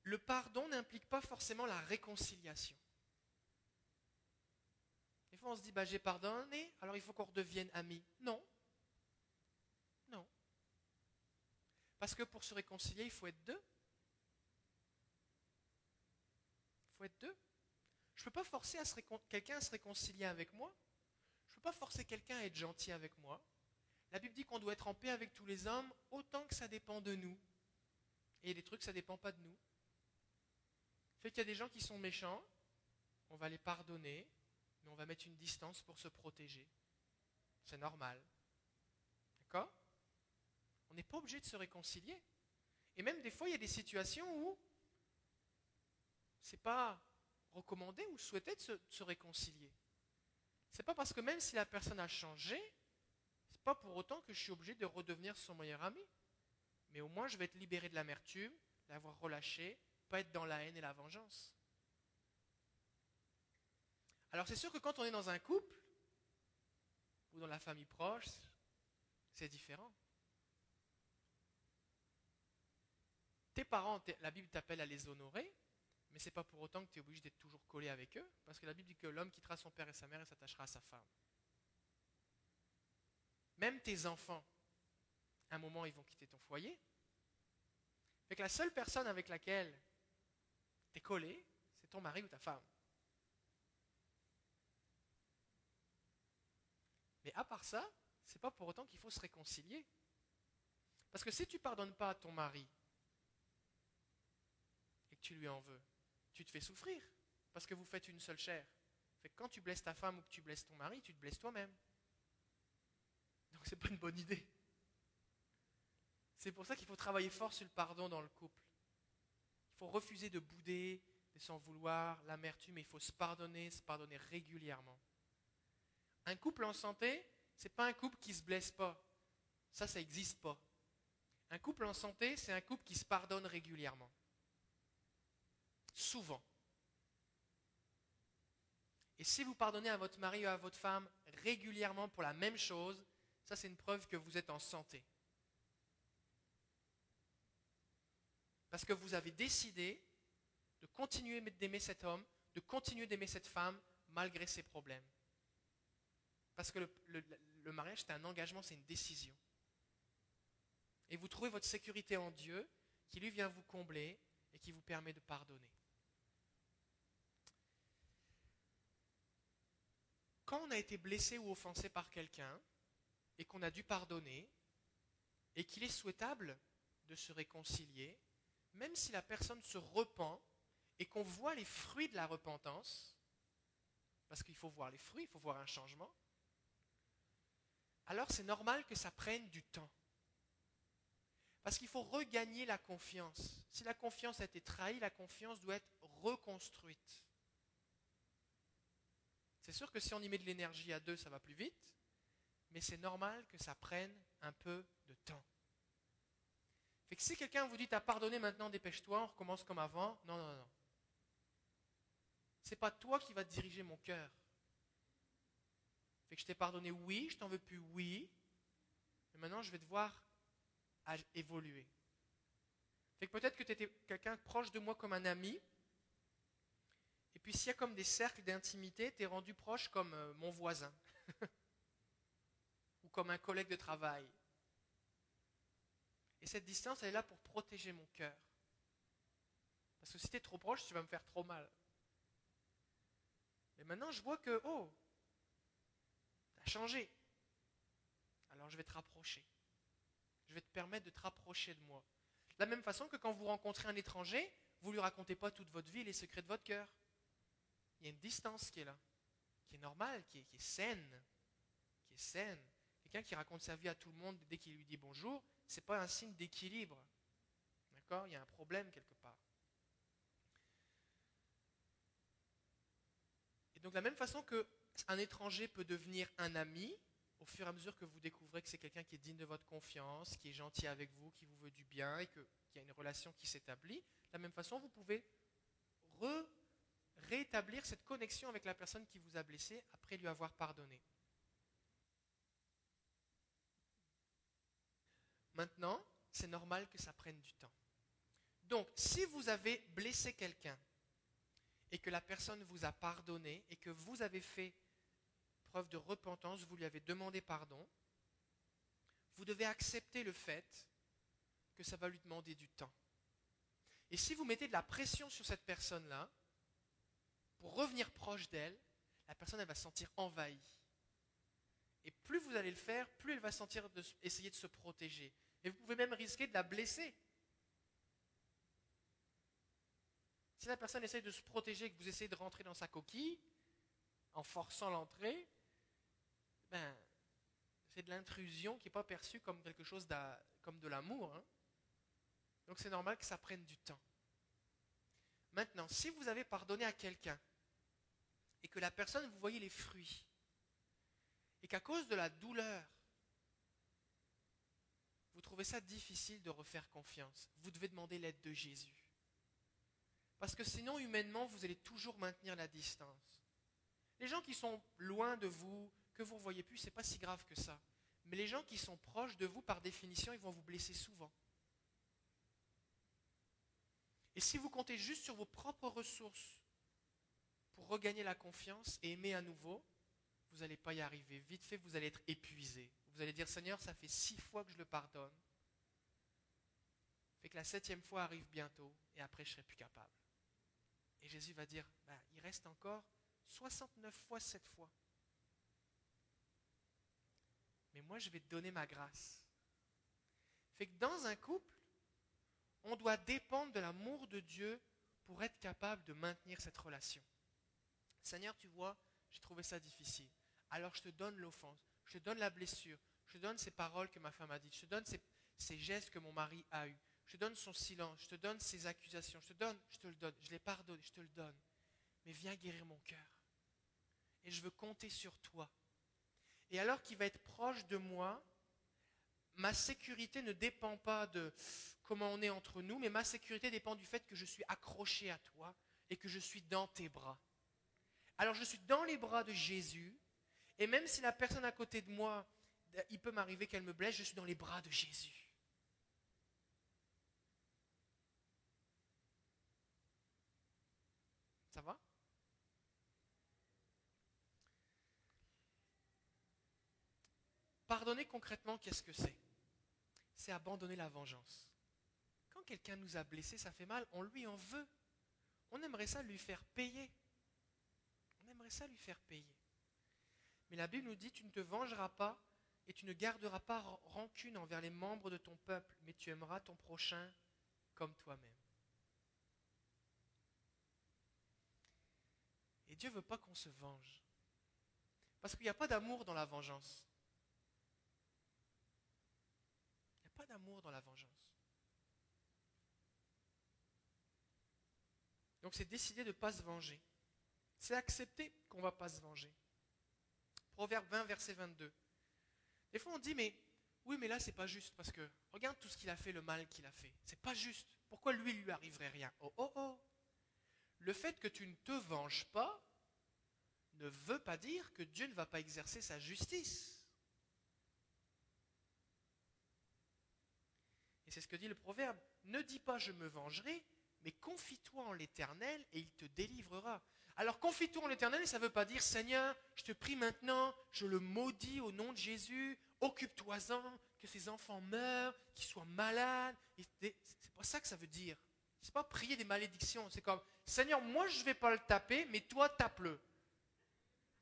Le pardon n'implique pas forcément la réconciliation. Des fois, on se dit, bah, j'ai pardonné, alors il faut qu'on redevienne amis. Non. Non. Parce que pour se réconcilier, il faut être deux. Il faut être deux. Je ne peux pas forcer quelqu'un à se réconcilier avec moi. Je ne peux pas forcer quelqu'un à être gentil avec moi. La Bible dit qu'on doit être en paix avec tous les hommes autant que ça dépend de nous. Et des trucs, ça ne dépend pas de nous. Fait qu'il y a des gens qui sont méchants, on va les pardonner, mais on va mettre une distance pour se protéger. C'est normal. D'accord? On n'est pas obligé de se réconcilier. Et même des fois, il y a des situations où c'est pas recommandé ou souhaité de se, se réconcilier. C'est pas parce que même si la personne a changé, c'est pas pour autant que je suis obligé de redevenir son meilleur ami. Mais au moins, je vais être libéré de l'amertume, l'avoir relâché, pas être dans la haine et la vengeance. Alors c'est sûr que quand on est dans un couple ou dans la famille proche, c'est différent. Tes parents, la Bible t'appelle à les honorer, mais ce n'est pas pour autant que tu es obligé d'être toujours collé avec eux, parce que la Bible dit que l'homme quittera son père et sa mère et s'attachera à sa femme. Même tes enfants, à un moment, ils vont quitter ton foyer. Fait que la seule personne avec laquelle tu es collé, c'est ton mari ou ta femme. Mais à part ça, c'est pas pour autant qu'il faut se réconcilier. Parce que si tu pardonnes pas à ton mari et que tu lui en veux, tu te fais souffrir parce que vous faites une seule chair. Quand tu blesses ta femme ou que tu blesses ton mari, tu te blesses toi-même. Donc c'est pas une bonne idée. C'est pour ça qu'il faut travailler fort sur le pardon dans le couple. Il faut refuser de bouder, de s'en vouloir, l'amertume, mais il faut se pardonner, se pardonner régulièrement. Un couple en santé, c'est pas un couple qui se blesse pas. Ça, ça n'existe pas. Un couple en santé, c'est un couple qui se pardonne régulièrement. Souvent. Et si vous pardonnez à votre mari ou à votre femme régulièrement pour la même chose, ça c'est une preuve que vous êtes en santé. Parce que vous avez décidé de continuer d'aimer cet homme, de continuer d'aimer cette femme malgré ses problèmes. Parce que le, mariage, c'est un engagement, c'est une décision. Et vous trouvez votre sécurité en Dieu, qui lui vient vous combler et qui vous permet de pardonner. Quand on a été blessé ou offensé par quelqu'un et qu'on a dû pardonner, et qu'il est souhaitable de se réconcilier, même si la personne se repent et qu'on voit les fruits de la repentance, parce qu'il faut voir les fruits, il faut voir un changement, alors c'est normal que ça prenne du temps. Parce qu'il faut regagner la confiance. Si la confiance a été trahie, la confiance doit être reconstruite. C'est sûr que si on y met de l'énergie à deux, ça va plus vite, mais c'est normal que ça prenne un peu de temps. Fait que si quelqu'un vous dit t'as pardonné maintenant, dépêche-toi, on recommence comme avant, non, non, non. C'est pas toi qui vas diriger mon cœur. Fait que je t'ai pardonné, oui, je t'en veux plus, oui. Mais maintenant, je vais devoir évoluer. Fait que peut-être que tu étais quelqu'un proche de moi comme un ami. Et puis s'il y a comme des cercles d'intimité, tu es rendu proche comme euh, mon voisin. Ou comme un collègue de travail. Et cette distance, elle est là pour protéger mon cœur. Parce que si tu es trop proche, tu vas me faire trop mal. Mais maintenant, je vois que, oh, changé. Alors je vais te rapprocher. Je vais te permettre de te rapprocher de moi. De la même façon que quand vous rencontrez un étranger, vous ne lui racontez pas toute votre vie, les secrets de votre cœur. Il y a une distance qui est là, qui est normale, qui est, saine. Qui est saine. Quelqu'un qui raconte sa vie à tout le monde dès qu'il lui dit bonjour, ce n'est pas un signe d'équilibre. D'accord? Il y a un problème quelque part. Et donc de la même façon que un étranger peut devenir un ami, au fur et à mesure que vous découvrez que c'est quelqu'un qui est digne de votre confiance, qui est gentil avec vous, qui vous veut du bien et qu'il y a une relation qui s'établit, de la même façon, vous pouvez rétablir cette connexion avec la personne qui vous a blessé après lui avoir pardonné. Maintenant, c'est normal que ça prenne du temps. Donc, si vous avez blessé quelqu'un et que la personne vous a pardonné et que vous avez fait preuve de repentance, vous lui avez demandé pardon, vous devez accepter le fait que ça va lui demander du temps. Et si vous mettez de la pression sur cette personne-là, pour revenir proche d'elle, la personne va se sentir envahie. Et plus vous allez le faire, plus elle va essayer de se protéger. Et vous pouvez même risquer de la blesser. Si la personne essaye de se protéger et que vous essayez de rentrer dans sa coquille, en forçant l'entrée, ben, c'est de l'intrusion qui n'est pas perçue comme quelque chose comme de l'amour. Hein. Donc c'est normal que ça prenne du temps. Maintenant, si vous avez pardonné à quelqu'un et que la personne, vous voyez les fruits, et qu'à cause de la douleur, vous trouvez ça difficile de refaire confiance, vous devez demander l'aide de Jésus. Parce que sinon, humainement, vous allez toujours maintenir la distance. Les gens qui sont loin de vous, que vous ne voyez plus, ce n'est pas si grave que ça. Mais les gens qui sont proches de vous, par définition, ils vont vous blesser souvent. Et si vous comptez juste sur vos propres ressources pour regagner la confiance et aimer à nouveau, vous n'allez pas y arriver. Vite fait, vous allez être épuisé. Vous allez dire, Seigneur, ça fait six fois que je le pardonne. Fait que la septième fois arrive bientôt et après je serai plus capable. Et Jésus va dire, ben, il reste encore 69 fois cette fois. Mais moi, je vais te donner ma grâce. Fait que dans un couple, on doit dépendre de l'amour de Dieu pour être capable de maintenir cette relation. Seigneur, tu vois, j'ai trouvé ça difficile. Alors je te donne l'offense, je te donne la blessure, je te donne ces paroles que ma femme a dites, je te donne ces, gestes que mon mari a eus, je te donne son silence, je te donne ses accusations, je te donne, je te le donne, je les pardonne, je te le donne. Mais viens guérir mon cœur. Et je veux compter sur toi. Et alors qu'il va être proche de moi, ma sécurité ne dépend pas de comment on est entre nous, mais ma sécurité dépend du fait que je suis accroché à toi et que je suis dans tes bras. Alors je suis dans les bras de Jésus, et même si la personne à côté de moi, il peut m'arriver qu'elle me blesse, je suis dans les bras de Jésus. Ça va? Pardonner concrètement, qu'est-ce que c'est C'est abandonner la vengeance. Quand quelqu'un nous a blessés, ça fait mal, on lui en veut. On aimerait ça lui faire payer. Ça lui faire payer. Mais la Bible nous dit, tu ne te vengeras pas et tu ne garderas pas rancune envers les membres de ton peuple, mais tu aimeras ton prochain comme toi-même. Et Dieu veut pas qu'on se venge. Parce qu'il n'y a pas d'amour dans la vengeance. pas d'amour dans la vengeance. Donc c'est décider de ne pas se venger. C'est accepter qu'on ne va pas se venger. Proverbe 20, verset 22. Des fois on dit, mais oui, mais là c'est pas juste parce que regarde tout ce qu'il a fait, le mal qu'il a fait. C'est pas juste. Pourquoi lui, lui arriverait rien? Oh, oh, oh. Le fait que tu ne te venges pas ne veut pas dire que Dieu ne va pas exercer sa justice. Et c'est ce que dit le proverbe. Ne dis pas je me vengerai, mais confie-toi en l'Éternel et il te délivrera. Alors confie-toi en l'Éternel, ça ne veut pas dire Seigneur, je te prie maintenant, je le maudis au nom de Jésus, occupe-toi-en, que ses enfants meurent, qu'ils soient malades. C'est pas ça que ça veut dire. C'est pas prier des malédictions. C'est comme Seigneur, moi je ne vais pas le taper, mais toi tape-le.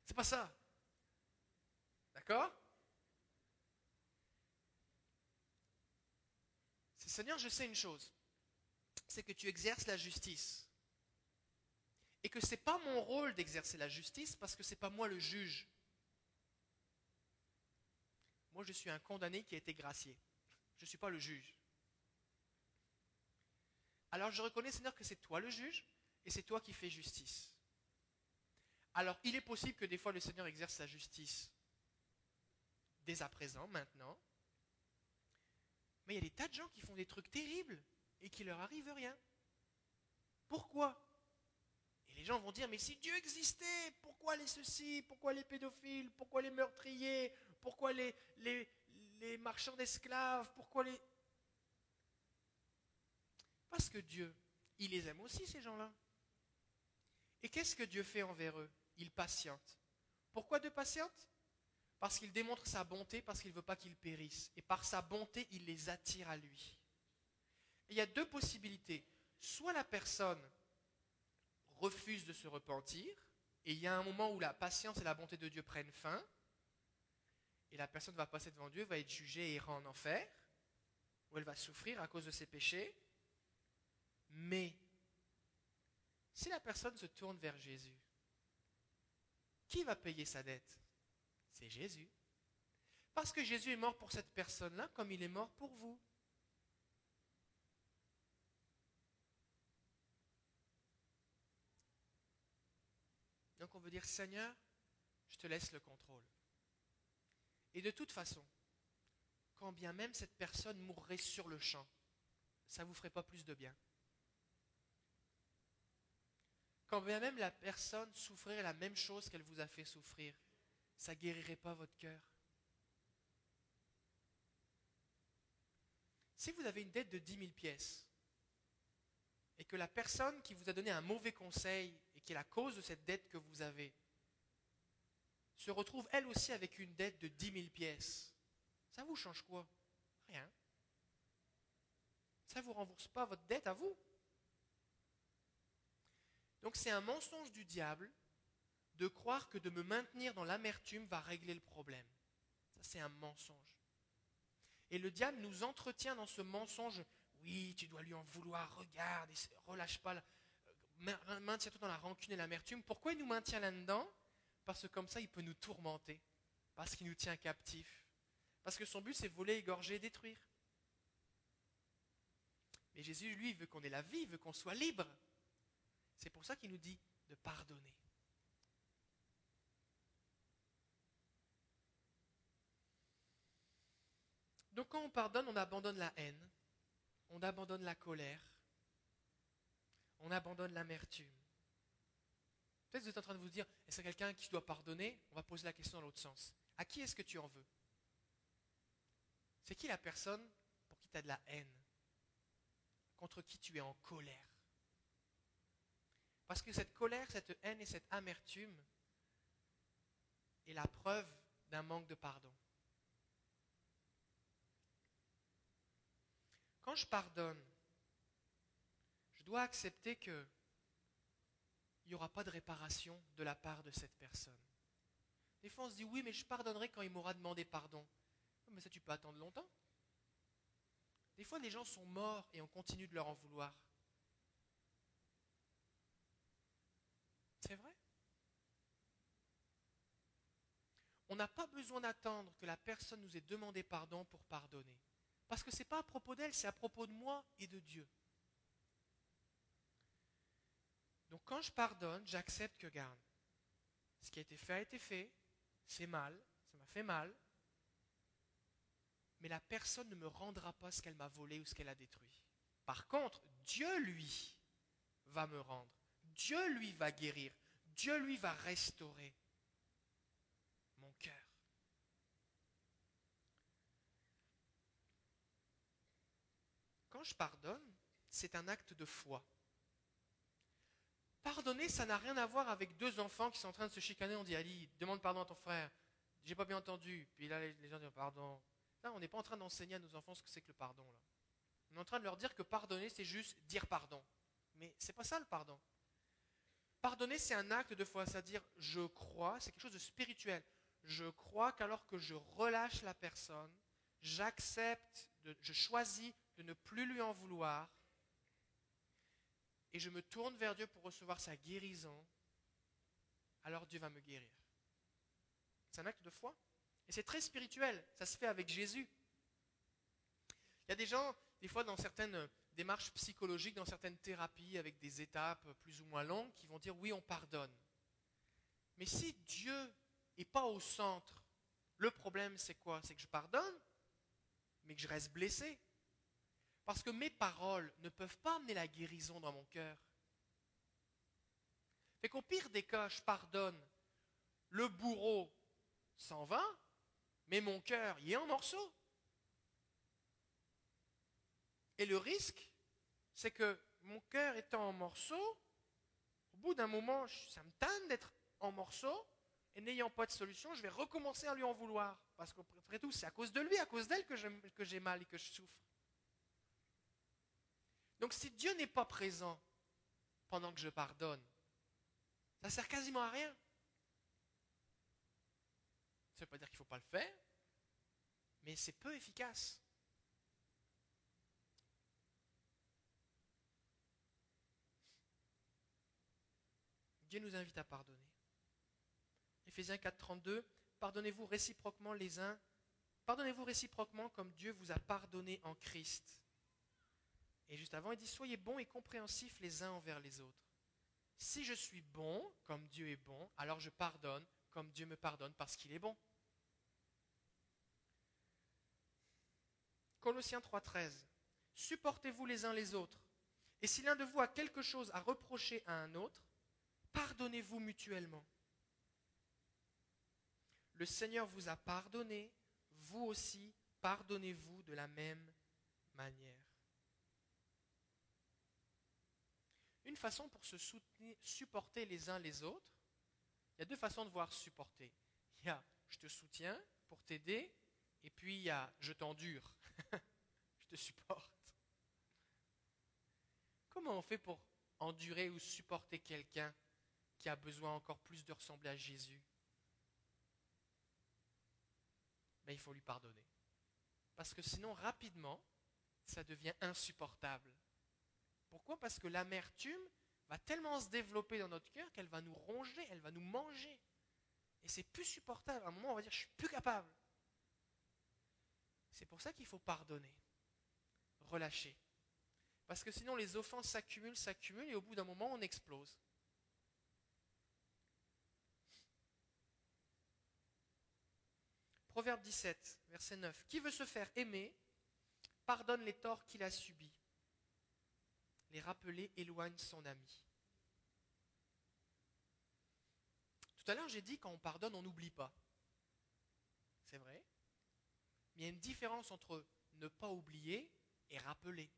C'est pas ça. D'accord? Seigneur, je sais une chose, c'est que tu exerces la justice. Et que ce n'est pas mon rôle d'exercer la justice parce que ce n'est pas moi le juge. Moi, je suis un condamné qui a été gracié. Je ne suis pas le juge. Alors je reconnais, Seigneur, que c'est toi le juge et c'est toi qui fais justice. Alors il est possible que des fois le Seigneur exerce sa justice dès à présent, maintenant. Mais il y a des tas de gens qui font des trucs terribles et qui leur arrive rien. Pourquoi? Les gens vont dire, mais si Dieu existait, pourquoi les ceci, pourquoi les pédophiles, pourquoi les meurtriers, pourquoi les, les, les marchands d'esclaves, pourquoi les... Parce que Dieu, il les aime aussi, ces gens-là. Et qu'est-ce que Dieu fait envers eux? Il patiente. Pourquoi Dieu patiente? Parce qu'il démontre sa bonté, parce qu'il ne veut pas qu'ils périssent. Et par sa bonté, il les attire à lui. il y a deux possibilités. Soit la personne refuse de se repentir, et il y a un moment où la patience et la bonté de Dieu prennent fin, et la personne va passer devant Dieu, va être jugée et ira en enfer, où elle va souffrir à cause de ses péchés. Mais si la personne se tourne vers Jésus, qui va payer sa dette? C'est Jésus. Parce que Jésus est mort pour cette personne-là comme il est mort pour vous. Donc on veut dire, Seigneur, je te laisse le contrôle. Et de toute façon, quand bien même cette personne mourrait sur le champ, ça ne vous ferait pas plus de bien. Quand bien même la personne souffrirait la même chose qu'elle vous a fait souffrir, ça ne guérirait pas votre cœur. Si vous avez une dette de 10 000 pièces et que la personne qui vous a donné un mauvais conseil et qui est la cause de cette dette que vous avez se retrouve elle aussi avec une dette de 10 000 pièces, ça vous change quoi? Rien. Ça ne vous rembourse pas votre dette à vous. Donc c'est un mensonge du diable de croire que de me maintenir dans l'amertume va régler le problème. Ça c'est un mensonge. Et le diable nous entretient dans ce mensonge. Oui, tu dois lui en vouloir, regarde, relâche pas, maintiens-toi dans la rancune et l'amertume. Pourquoi il nous maintient là-dedans? Parce que comme ça, il peut nous tourmenter, parce qu'il nous tient captifs, parce que son but c'est voler, égorger, détruire. Mais Jésus, lui, veut qu'on ait la vie, veut qu'on soit libre. C'est pour ça qu'il nous dit de pardonner. Donc quand on pardonne, on abandonne la haine, on abandonne la colère, on abandonne l'amertume. Peut-être que vous êtes en train de vous dire, est-ce quelqu'un qui doit pardonner? On va poser la question dans l'autre sens. À qui est-ce que tu en veux? C'est qui la personne pour qui tu as de la haine? Contre qui tu es en colère? Parce que cette colère, cette haine et cette amertume est la preuve d'un manque de pardon. Quand je pardonne, je dois accepter que il n'y aura pas de réparation de la part de cette personne. Des fois, on se dit oui, mais je pardonnerai quand il m'aura demandé pardon. Mais ça, tu peux attendre longtemps. Des fois, les gens sont morts et on continue de leur en vouloir. C'est vrai? On n'a pas besoin d'attendre que la personne nous ait demandé pardon pour pardonner. Parce que ce n'est pas à propos d'elle, c'est à propos de moi et de Dieu. Donc quand je pardonne, j'accepte que, garde, ce qui a été fait a été fait, c'est mal, ça m'a fait mal, mais la personne ne me rendra pas ce qu'elle m'a volé ou ce qu'elle a détruit. Par contre, Dieu, lui, va me rendre. Dieu, lui, va guérir. Dieu, lui, va restaurer mon cœur. Quand je pardonne, c'est un acte de foi. Pardonner, ça n'a rien à voir avec deux enfants qui sont en train de se chicaner. On dit Ali, demande pardon à ton frère. J'ai pas bien entendu. Puis là, les gens disent pardon. Là, on n'est pas en train d'enseigner à nos enfants ce que c'est que le pardon. On est en train de leur dire que pardonner, c'est juste dire pardon. Mais c'est pas ça le pardon. Pardonner, c'est un acte de foi, c'est-à-dire je crois, c'est quelque chose de spirituel. Je crois qu'alors que je relâche la personne, j'accepte, je choisis de ne plus lui en vouloir, et je me tourne vers Dieu pour recevoir sa guérison, alors Dieu va me guérir. C'est un acte de foi. Et c'est très spirituel, ça se fait avec Jésus. Il y a des gens, des fois, dans certaines démarches psychologiques, dans certaines thérapies avec des étapes plus ou moins longues, qui vont dire oui, on pardonne. Mais si Dieu n'est pas au centre Le problème, c'est quoi? C'est que je pardonne, mais que je reste blessé. Parce que mes paroles ne peuvent pas amener la guérison dans mon cœur. Fait qu'au pire des cas, je pardonne. Le bourreau s'en va, mais mon cœur, il est en morceaux. Et le risque, c'est que mon cœur étant en morceaux, au bout d'un moment, ça me tanne d'être en morceaux, et n'ayant pas de solution, je vais recommencer à lui en vouloir. Parce qu'après tout, c'est à cause de lui, à cause d'elle que j'ai mal et que je souffre. Donc si Dieu n'est pas présent pendant que je pardonne, ça sert quasiment à rien. Ça ne veut pas dire qu'il ne faut pas le faire, mais c'est peu efficace. Dieu nous invite à pardonner. Éphésiens 4, 32, pardonnez-vous réciproquement les uns, pardonnez-vous réciproquement comme Dieu vous a pardonné en Christ. Et juste avant, il dit, soyez bons et compréhensifs les uns envers les autres. Si je suis bon, comme Dieu est bon, alors je pardonne comme Dieu me pardonne parce qu'il est bon. Colossiens 3.13. Supportez-vous les uns les autres. Et si l'un de vous a quelque chose à reprocher à un autre, pardonnez-vous mutuellement. Le Seigneur vous a pardonné, vous aussi, pardonnez-vous de la même manière. Une façon pour se soutenir, supporter les uns les autres, il y a deux façons de voir supporter. Il y a je te soutiens pour t'aider, et puis il y a je t'endure, je te supporte. Comment on fait pour endurer ou supporter quelqu'un qui a besoin encore plus de ressembler à Jésus? Ben, Il faut lui pardonner. Parce que sinon, rapidement, ça devient insupportable. Pourquoi? Parce que l'amertume va tellement se développer dans notre cœur qu'elle va nous ronger, elle va nous manger. Et c'est plus supportable. À un moment, on va dire, je suis plus capable. C'est pour ça qu'il faut pardonner, relâcher. Parce que sinon, les offenses s'accumulent, s'accumulent, et au bout d'un moment, on explose. Proverbe 17, verset 9. Qui veut se faire aimer, pardonne les torts qu'il a subis les rappeler éloigne son ami. Tout à l'heure, j'ai dit quand on pardonne, on n'oublie pas. C'est vrai. Mais il y a une différence entre ne pas oublier et rappeler.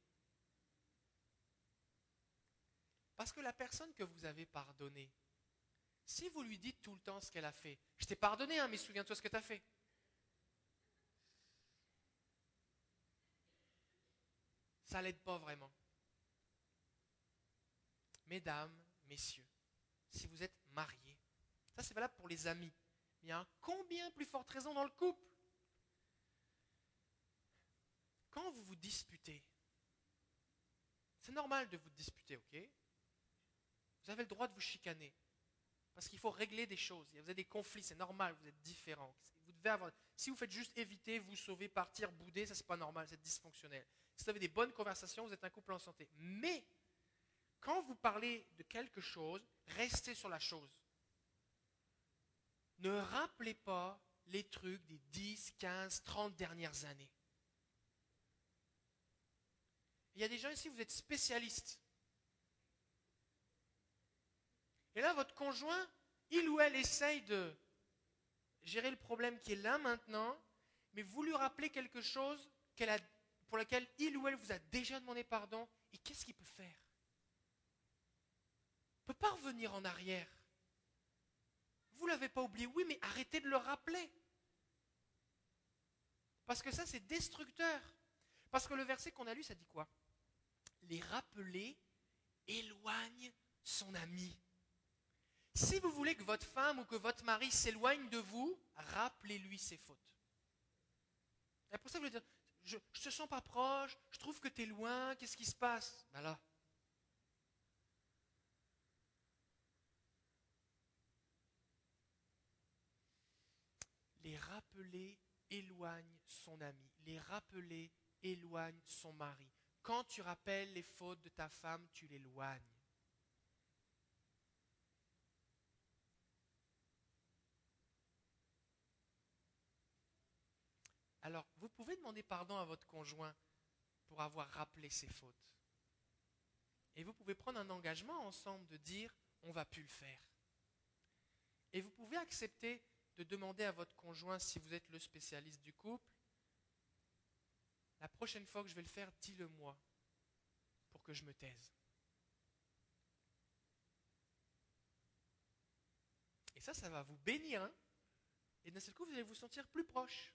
Parce que la personne que vous avez pardonnée, si vous lui dites tout le temps ce qu'elle a fait, je t'ai pardonné, hein, mais souviens-toi ce que tu as fait. Ça l'aide pas vraiment. Mesdames, messieurs, si vous êtes mariés, ça c'est valable pour les amis, il y a combien plus forte raison dans le couple? Quand vous vous disputez, c'est normal de vous disputer, ok? Vous avez le droit de vous chicaner. Parce qu'il faut régler des choses. Vous avez des conflits, c'est normal, vous êtes différents. Vous devez avoir, si vous faites juste éviter, vous sauver, partir, bouder, ça c'est pas normal, c'est dysfonctionnel. Si vous avez des bonnes conversations, vous êtes un couple en santé. Mais quand vous parlez de quelque chose, restez sur la chose. Ne rappelez pas les trucs des 10, 15, 30 dernières années. Il y a des gens ici, vous êtes spécialistes. Et là, votre conjoint, il ou elle essaye de gérer le problème qui est là maintenant, mais vous lui rappelez quelque chose pour lequel il ou elle vous a déjà demandé pardon, et qu'est-ce qu'il peut faire? Peut pas revenir en arrière. Vous l'avez pas oublié, oui, mais arrêtez de le rappeler. Parce que ça, c'est destructeur. Parce que le verset qu'on a lu, ça dit quoi? Les rappeler éloigne son ami. Si vous voulez que votre femme ou que votre mari s'éloigne de vous, rappelez-lui ses fautes. Et pour ça, vous je ne te sens pas proche, je trouve que tu es loin, qu'est-ce qui se passe? Ben Les rappeler éloigne son ami. Les rappeler éloigne son mari. Quand tu rappelles les fautes de ta femme, tu l'éloignes. Alors, vous pouvez demander pardon à votre conjoint pour avoir rappelé ses fautes. Et vous pouvez prendre un engagement ensemble de dire on va plus le faire. Et vous pouvez accepter de demander à votre conjoint, si vous êtes le spécialiste du couple, la prochaine fois que je vais le faire, dis-le moi pour que je me taise. Et ça, ça va vous bénir. Hein. et d'un seul coup, vous allez vous sentir plus proche.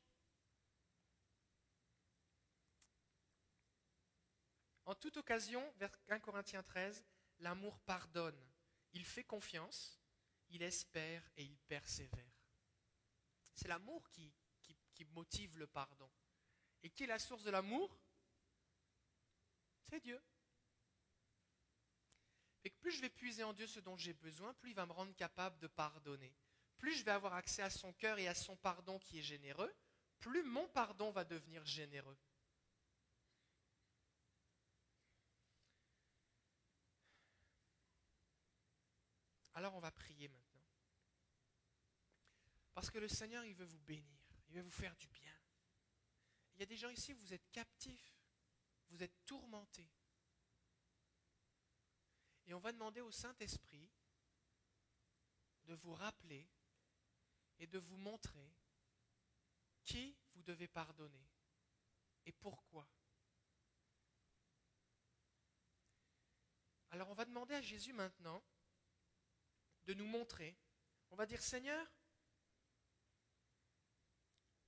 En toute occasion, vers 1 Corinthiens 13, l'amour pardonne. Il fait confiance, il espère et il persévère. C'est l'amour qui, motive le pardon. Et qui est la source de l'amour? C'est Dieu. Et plus je vais puiser en Dieu ce dont j'ai besoin, plus il va me rendre capable de pardonner. Plus je vais avoir accès à son cœur et à son pardon qui est généreux, plus mon pardon va devenir généreux. Alors on va prier maintenant. Parce que le Seigneur, il veut vous bénir, il veut vous faire du bien. Il y a des gens ici, vous êtes captifs, vous êtes tourmentés. Et on va demander au Saint-Esprit de vous rappeler et de vous montrer qui vous devez pardonner et pourquoi. Alors on va demander à Jésus maintenant de nous montrer. On va dire Seigneur,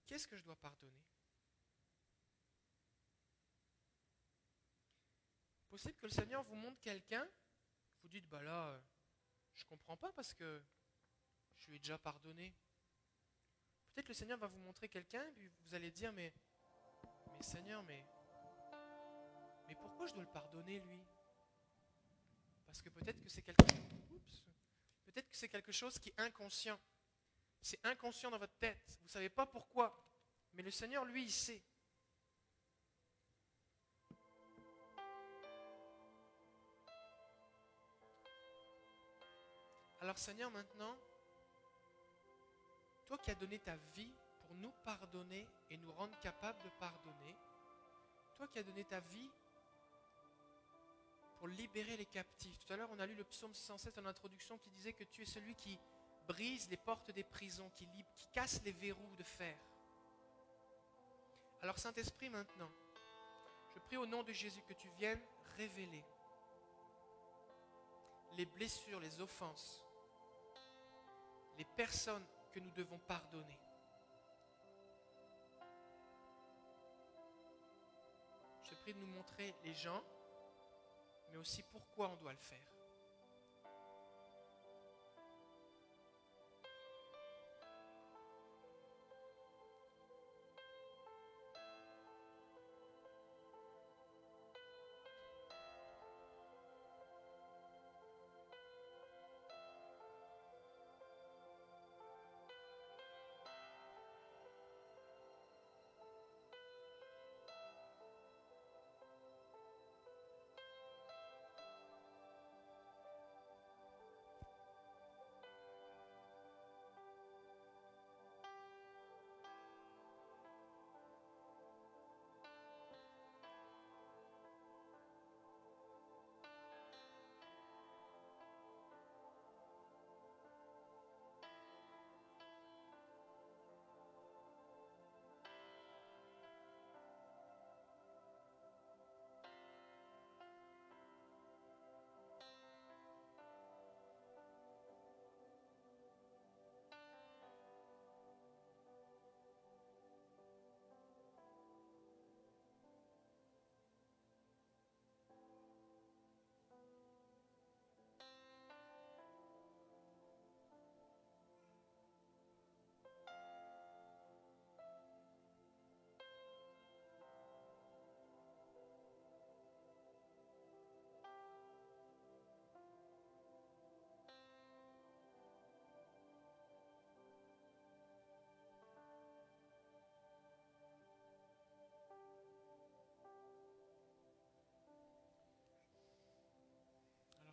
qu'est-ce que je dois pardonner? Possible que le Seigneur vous montre quelqu'un, vous dites, bah là, je ne comprends pas parce que je lui ai déjà pardonné. Peut-être le Seigneur va vous montrer quelqu'un, puis vous allez dire, mais, mais Seigneur, mais, mais pourquoi je dois le pardonner lui? Parce que peut-être que c'est quelque. Peut-être que c'est quelque chose qui est inconscient. C'est inconscient dans votre tête. Vous ne savez pas pourquoi. Mais le Seigneur, lui, il sait. Alors Seigneur, maintenant, toi qui as donné ta vie pour nous pardonner et nous rendre capables de pardonner, toi qui as donné ta vie pour libérer les captifs. Tout à l'heure, on a lu le psaume 107 en introduction qui disait que tu es celui qui brise les portes des prisons, qui, qui casse les verrous de fer. Alors Saint-Esprit, maintenant, je prie au nom de Jésus que tu viennes révéler les blessures, les offenses, les personnes que nous devons pardonner. Je prie de nous montrer les gens mais aussi pourquoi on doit le faire.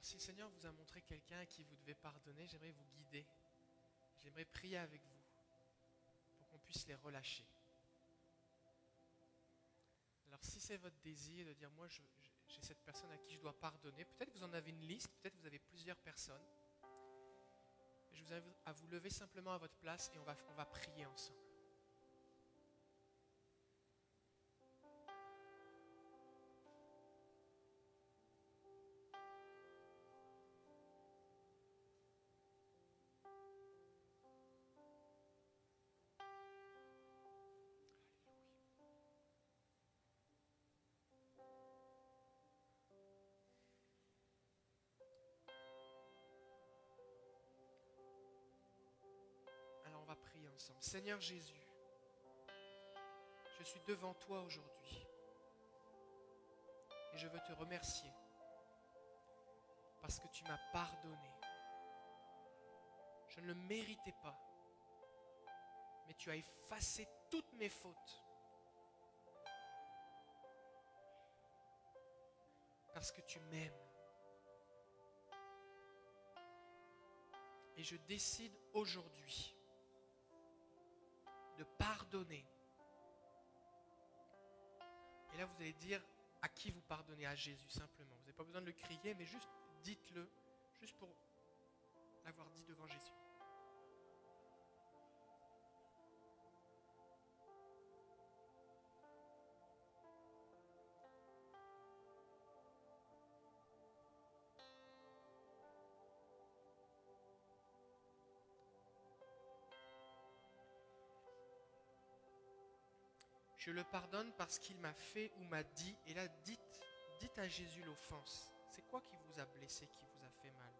Si le Seigneur vous a montré quelqu'un à qui vous devez pardonner, j'aimerais vous guider. J'aimerais prier avec vous pour qu'on puisse les relâcher. Alors si c'est votre désir de dire moi j'ai cette personne à qui je dois pardonner, peut-être vous en avez une liste, peut-être vous avez plusieurs personnes. Je vous invite à vous lever simplement à votre place et on va, on va prier ensemble. Seigneur Jésus, je suis devant toi aujourd'hui et je veux te remercier parce que tu m'as pardonné. Je ne le méritais pas, mais tu as effacé toutes mes fautes. Parce que tu m'aimes. Et je décide aujourd'hui de pardonner. Et là, vous allez dire à qui vous pardonnez, à Jésus simplement. Vous n'avez pas besoin de le crier, mais juste dites-le, juste pour l'avoir dit devant Jésus. Je le pardonne parce qu'il m'a fait ou m'a dit. Et là, dites, dites à Jésus l'offense. C'est quoi qui vous a blessé, qui vous a fait mal?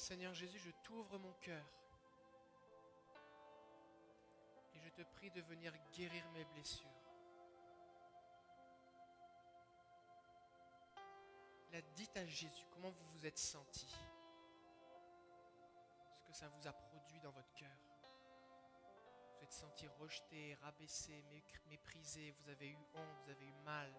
Seigneur Jésus, je t'ouvre mon cœur. Et je te prie de venir guérir mes blessures. La dites à Jésus comment vous vous êtes senti. Ce que ça vous a produit dans votre cœur. Vous êtes senti rejeté, rabaissé, méprisé, vous avez eu honte, vous avez eu mal.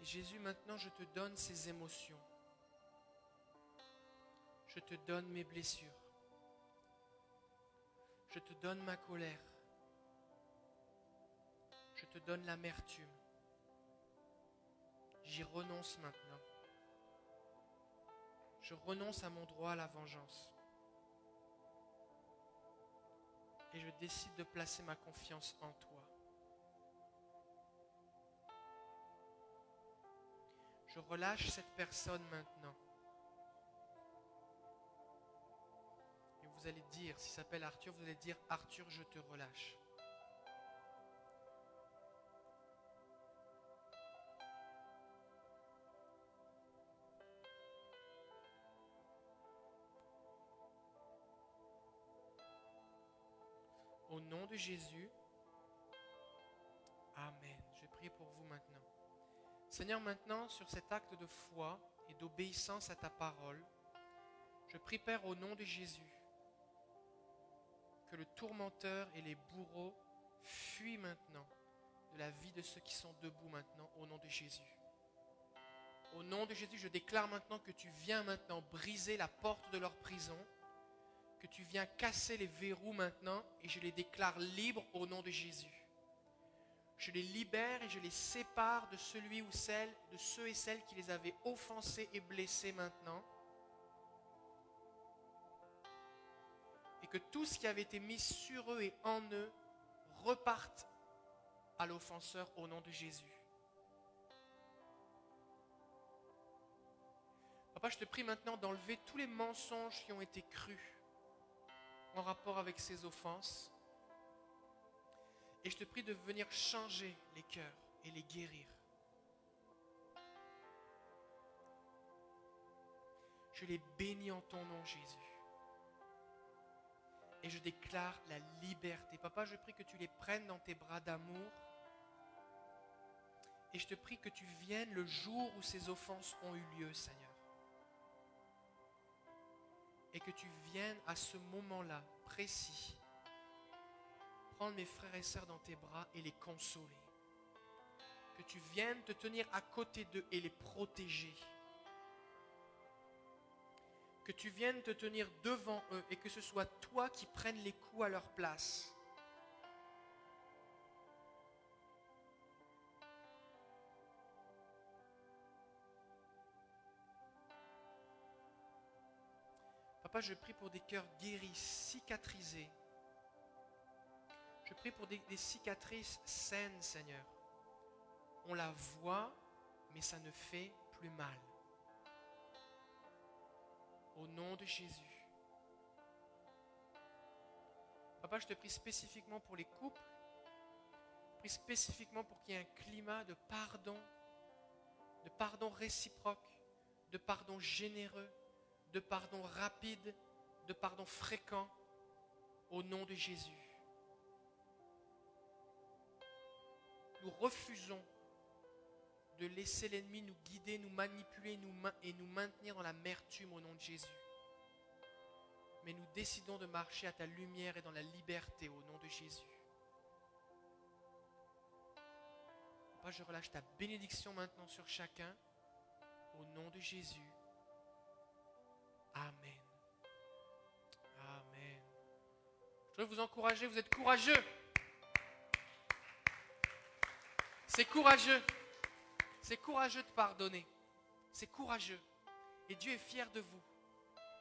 Et Jésus, maintenant, je te donne ces émotions. Je te donne mes blessures. Je te donne ma colère. Je te donne l'amertume. J'y renonce maintenant. Je renonce à mon droit à la vengeance. Et je décide de placer ma confiance en toi. Relâche cette personne maintenant. Et vous allez dire, s'il s'appelle Arthur, vous allez dire, Arthur, je te relâche. Au nom de Jésus, Amen. Je prie pour vous maintenant. Seigneur, maintenant, sur cet acte de foi et d'obéissance à ta parole, je prie, Père, au nom de Jésus, que le tourmenteur et les bourreaux fuient maintenant de la vie de ceux qui sont debout maintenant, au nom de Jésus. Au nom de Jésus, je déclare maintenant que tu viens maintenant briser la porte de leur prison, que tu viens casser les verrous maintenant et je les déclare libres au nom de Jésus. Je les libère et je les sépare de celui ou celle, de ceux et celles qui les avaient offensés et blessés maintenant. Et que tout ce qui avait été mis sur eux et en eux reparte à l'offenseur au nom de Jésus. Papa, je te prie maintenant d'enlever tous les mensonges qui ont été crus en rapport avec ces offenses. Et je te prie de venir changer les cœurs et les guérir. Je les bénis en ton nom, Jésus. Et je déclare la liberté. Papa, je prie que tu les prennes dans tes bras d'amour. Et je te prie que tu viennes le jour où ces offenses ont eu lieu, Seigneur et que tu viennes à ce moment-là précis prendre mes frères et sœurs dans tes bras et les consoler. Que tu viennes te tenir à côté d'eux et les protéger. Que tu viennes te tenir devant eux et que ce soit toi qui prennes les coups à leur place. Papa, je prie pour des cœurs guéris, cicatrisés. Je prie pour des, cicatrices saines, Seigneur. On la voit, mais ça ne fait plus mal. Au nom de Jésus. Papa, je te prie spécifiquement pour les couples. Je prie spécifiquement pour qu'il y ait un climat de pardon, de pardon réciproque, de pardon généreux, de pardon rapide, de pardon fréquent, au nom de Jésus. Nous refusons de laisser l'ennemi nous guider, nous manipuler et nous maintenir dans l'amertume au nom de Jésus. Mais nous décidons de marcher à ta lumière et dans la liberté au nom de Jésus. Je relâche ta bénédiction maintenant sur chacun au nom de Jésus. Amen. Amen. Je veux vous encourager, vous êtes courageux. C'est courageux. C'est courageux de pardonner. C'est courageux. Et Dieu est fier de vous.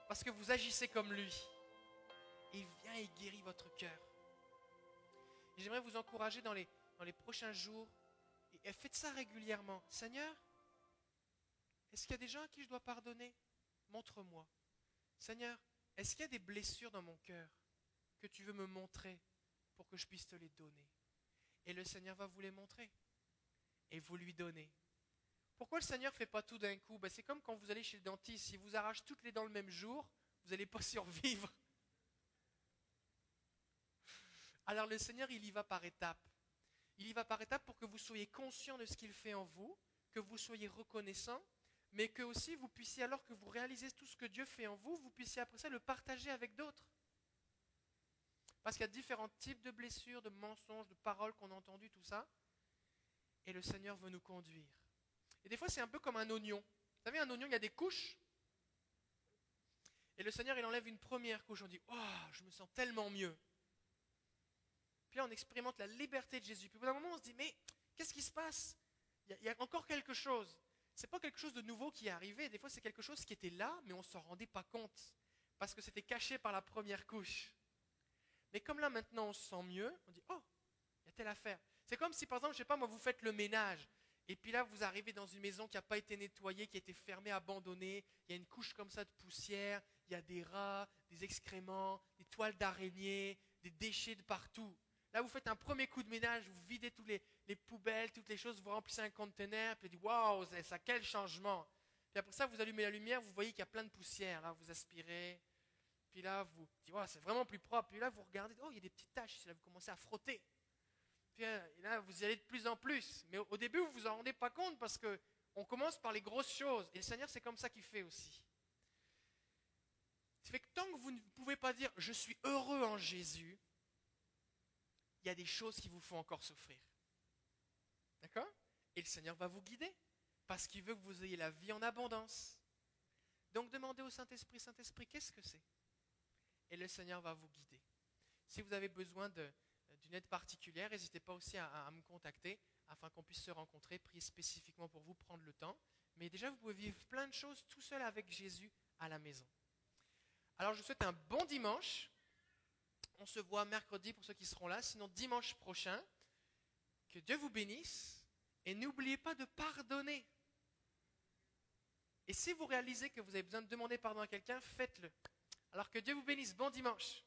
Parce que vous agissez comme lui. Il vient et guérit votre cœur. J'aimerais vous encourager dans les, dans les prochains jours. Et faites ça régulièrement. Seigneur, est-ce qu'il y a des gens à qui je dois pardonner? Montre-moi. Seigneur, est-ce qu'il y a des blessures dans mon cœur que tu veux me montrer pour que je puisse te les donner? Et le Seigneur va vous les montrer et vous lui donner. Pourquoi le Seigneur ne fait pas tout d'un coup? Ben, C'est comme quand vous allez chez le dentiste, si vous arrachez toutes les dents le même jour, vous n'allez pas survivre. Alors le Seigneur, il y va par étapes. Il y va par étapes pour que vous soyez conscient de ce qu'il fait en vous, que vous soyez reconnaissant mais que aussi vous puissiez, alors que vous réalisez tout ce que Dieu fait en vous, vous puissiez après ça le partager avec d'autres. Parce qu'il y a différents types de blessures, de mensonges, de paroles qu'on a entendues, tout ça. Et le Seigneur veut nous conduire. Et des fois, c'est un peu comme un oignon. Vous savez, un oignon, il y a des couches. Et le Seigneur, il enlève une première couche. On dit, oh, je me sens tellement mieux. Puis là, on expérimente la liberté de Jésus. Puis au bout d'un moment, on se dit, mais qu'est-ce qui se passe? Il y, a, encore quelque chose c'est pas quelque chose de nouveau qui est arrivé. Des fois, c'est quelque chose qui était là, mais on s'en rendait pas compte parce que c'était caché par la première couche. Mais comme là maintenant on se sent mieux, on dit oh, il y a telle affaire. C'est comme si par exemple, je sais pas moi, vous faites le ménage et puis là vous arrivez dans une maison qui n'a pas été nettoyée, qui a été fermée, abandonnée. Il y a une couche comme ça de poussière, il y a des rats, des excréments, des toiles d'araignée, des déchets de partout. Là, vous faites un premier coup de ménage, vous videz toutes les, poubelles, toutes les choses, vous remplissez un conteneur, puis vous dites Waouh, ça, quel changement Puis après ça, vous allumez la lumière, vous voyez qu'il y a plein de poussière. Là, vous aspirez. Puis là, vous dites wow, c'est vraiment plus propre. Puis là, vous regardez Oh, il y a des petites taches. Là, vous commencez à frotter. Là, vous y allez de plus en plus. Mais au début, vous vous en rendez pas compte parce que on commence par les grosses choses. Et le Seigneur, c'est comme ça qu'il fait aussi. Ça fait que tant que vous ne pouvez pas dire Je suis heureux en Jésus, il y a des choses qui vous font encore souffrir. D'accord? Et le Seigneur va vous guider parce qu'il veut que vous ayez la vie en abondance. Donc demandez au Saint-Esprit, Saint-Esprit, qu'est-ce que c'est? Et le Seigneur va vous guider. Si vous avez besoin d'une aide particulière, n'hésitez pas aussi à, me contacter afin qu'on puisse se rencontrer, prier spécifiquement pour vous, prendre le temps. Mais déjà, vous pouvez vivre plein de choses tout seul avec Jésus à la maison. Alors, je vous souhaite un bon dimanche. On se voit mercredi pour ceux qui seront là. Sinon, dimanche prochain, que Dieu vous bénisse. Et n'oubliez pas de pardonner. Et si vous réalisez que vous avez besoin de demander pardon à quelqu'un, faites-le. Alors que Dieu vous bénisse. Bon dimanche.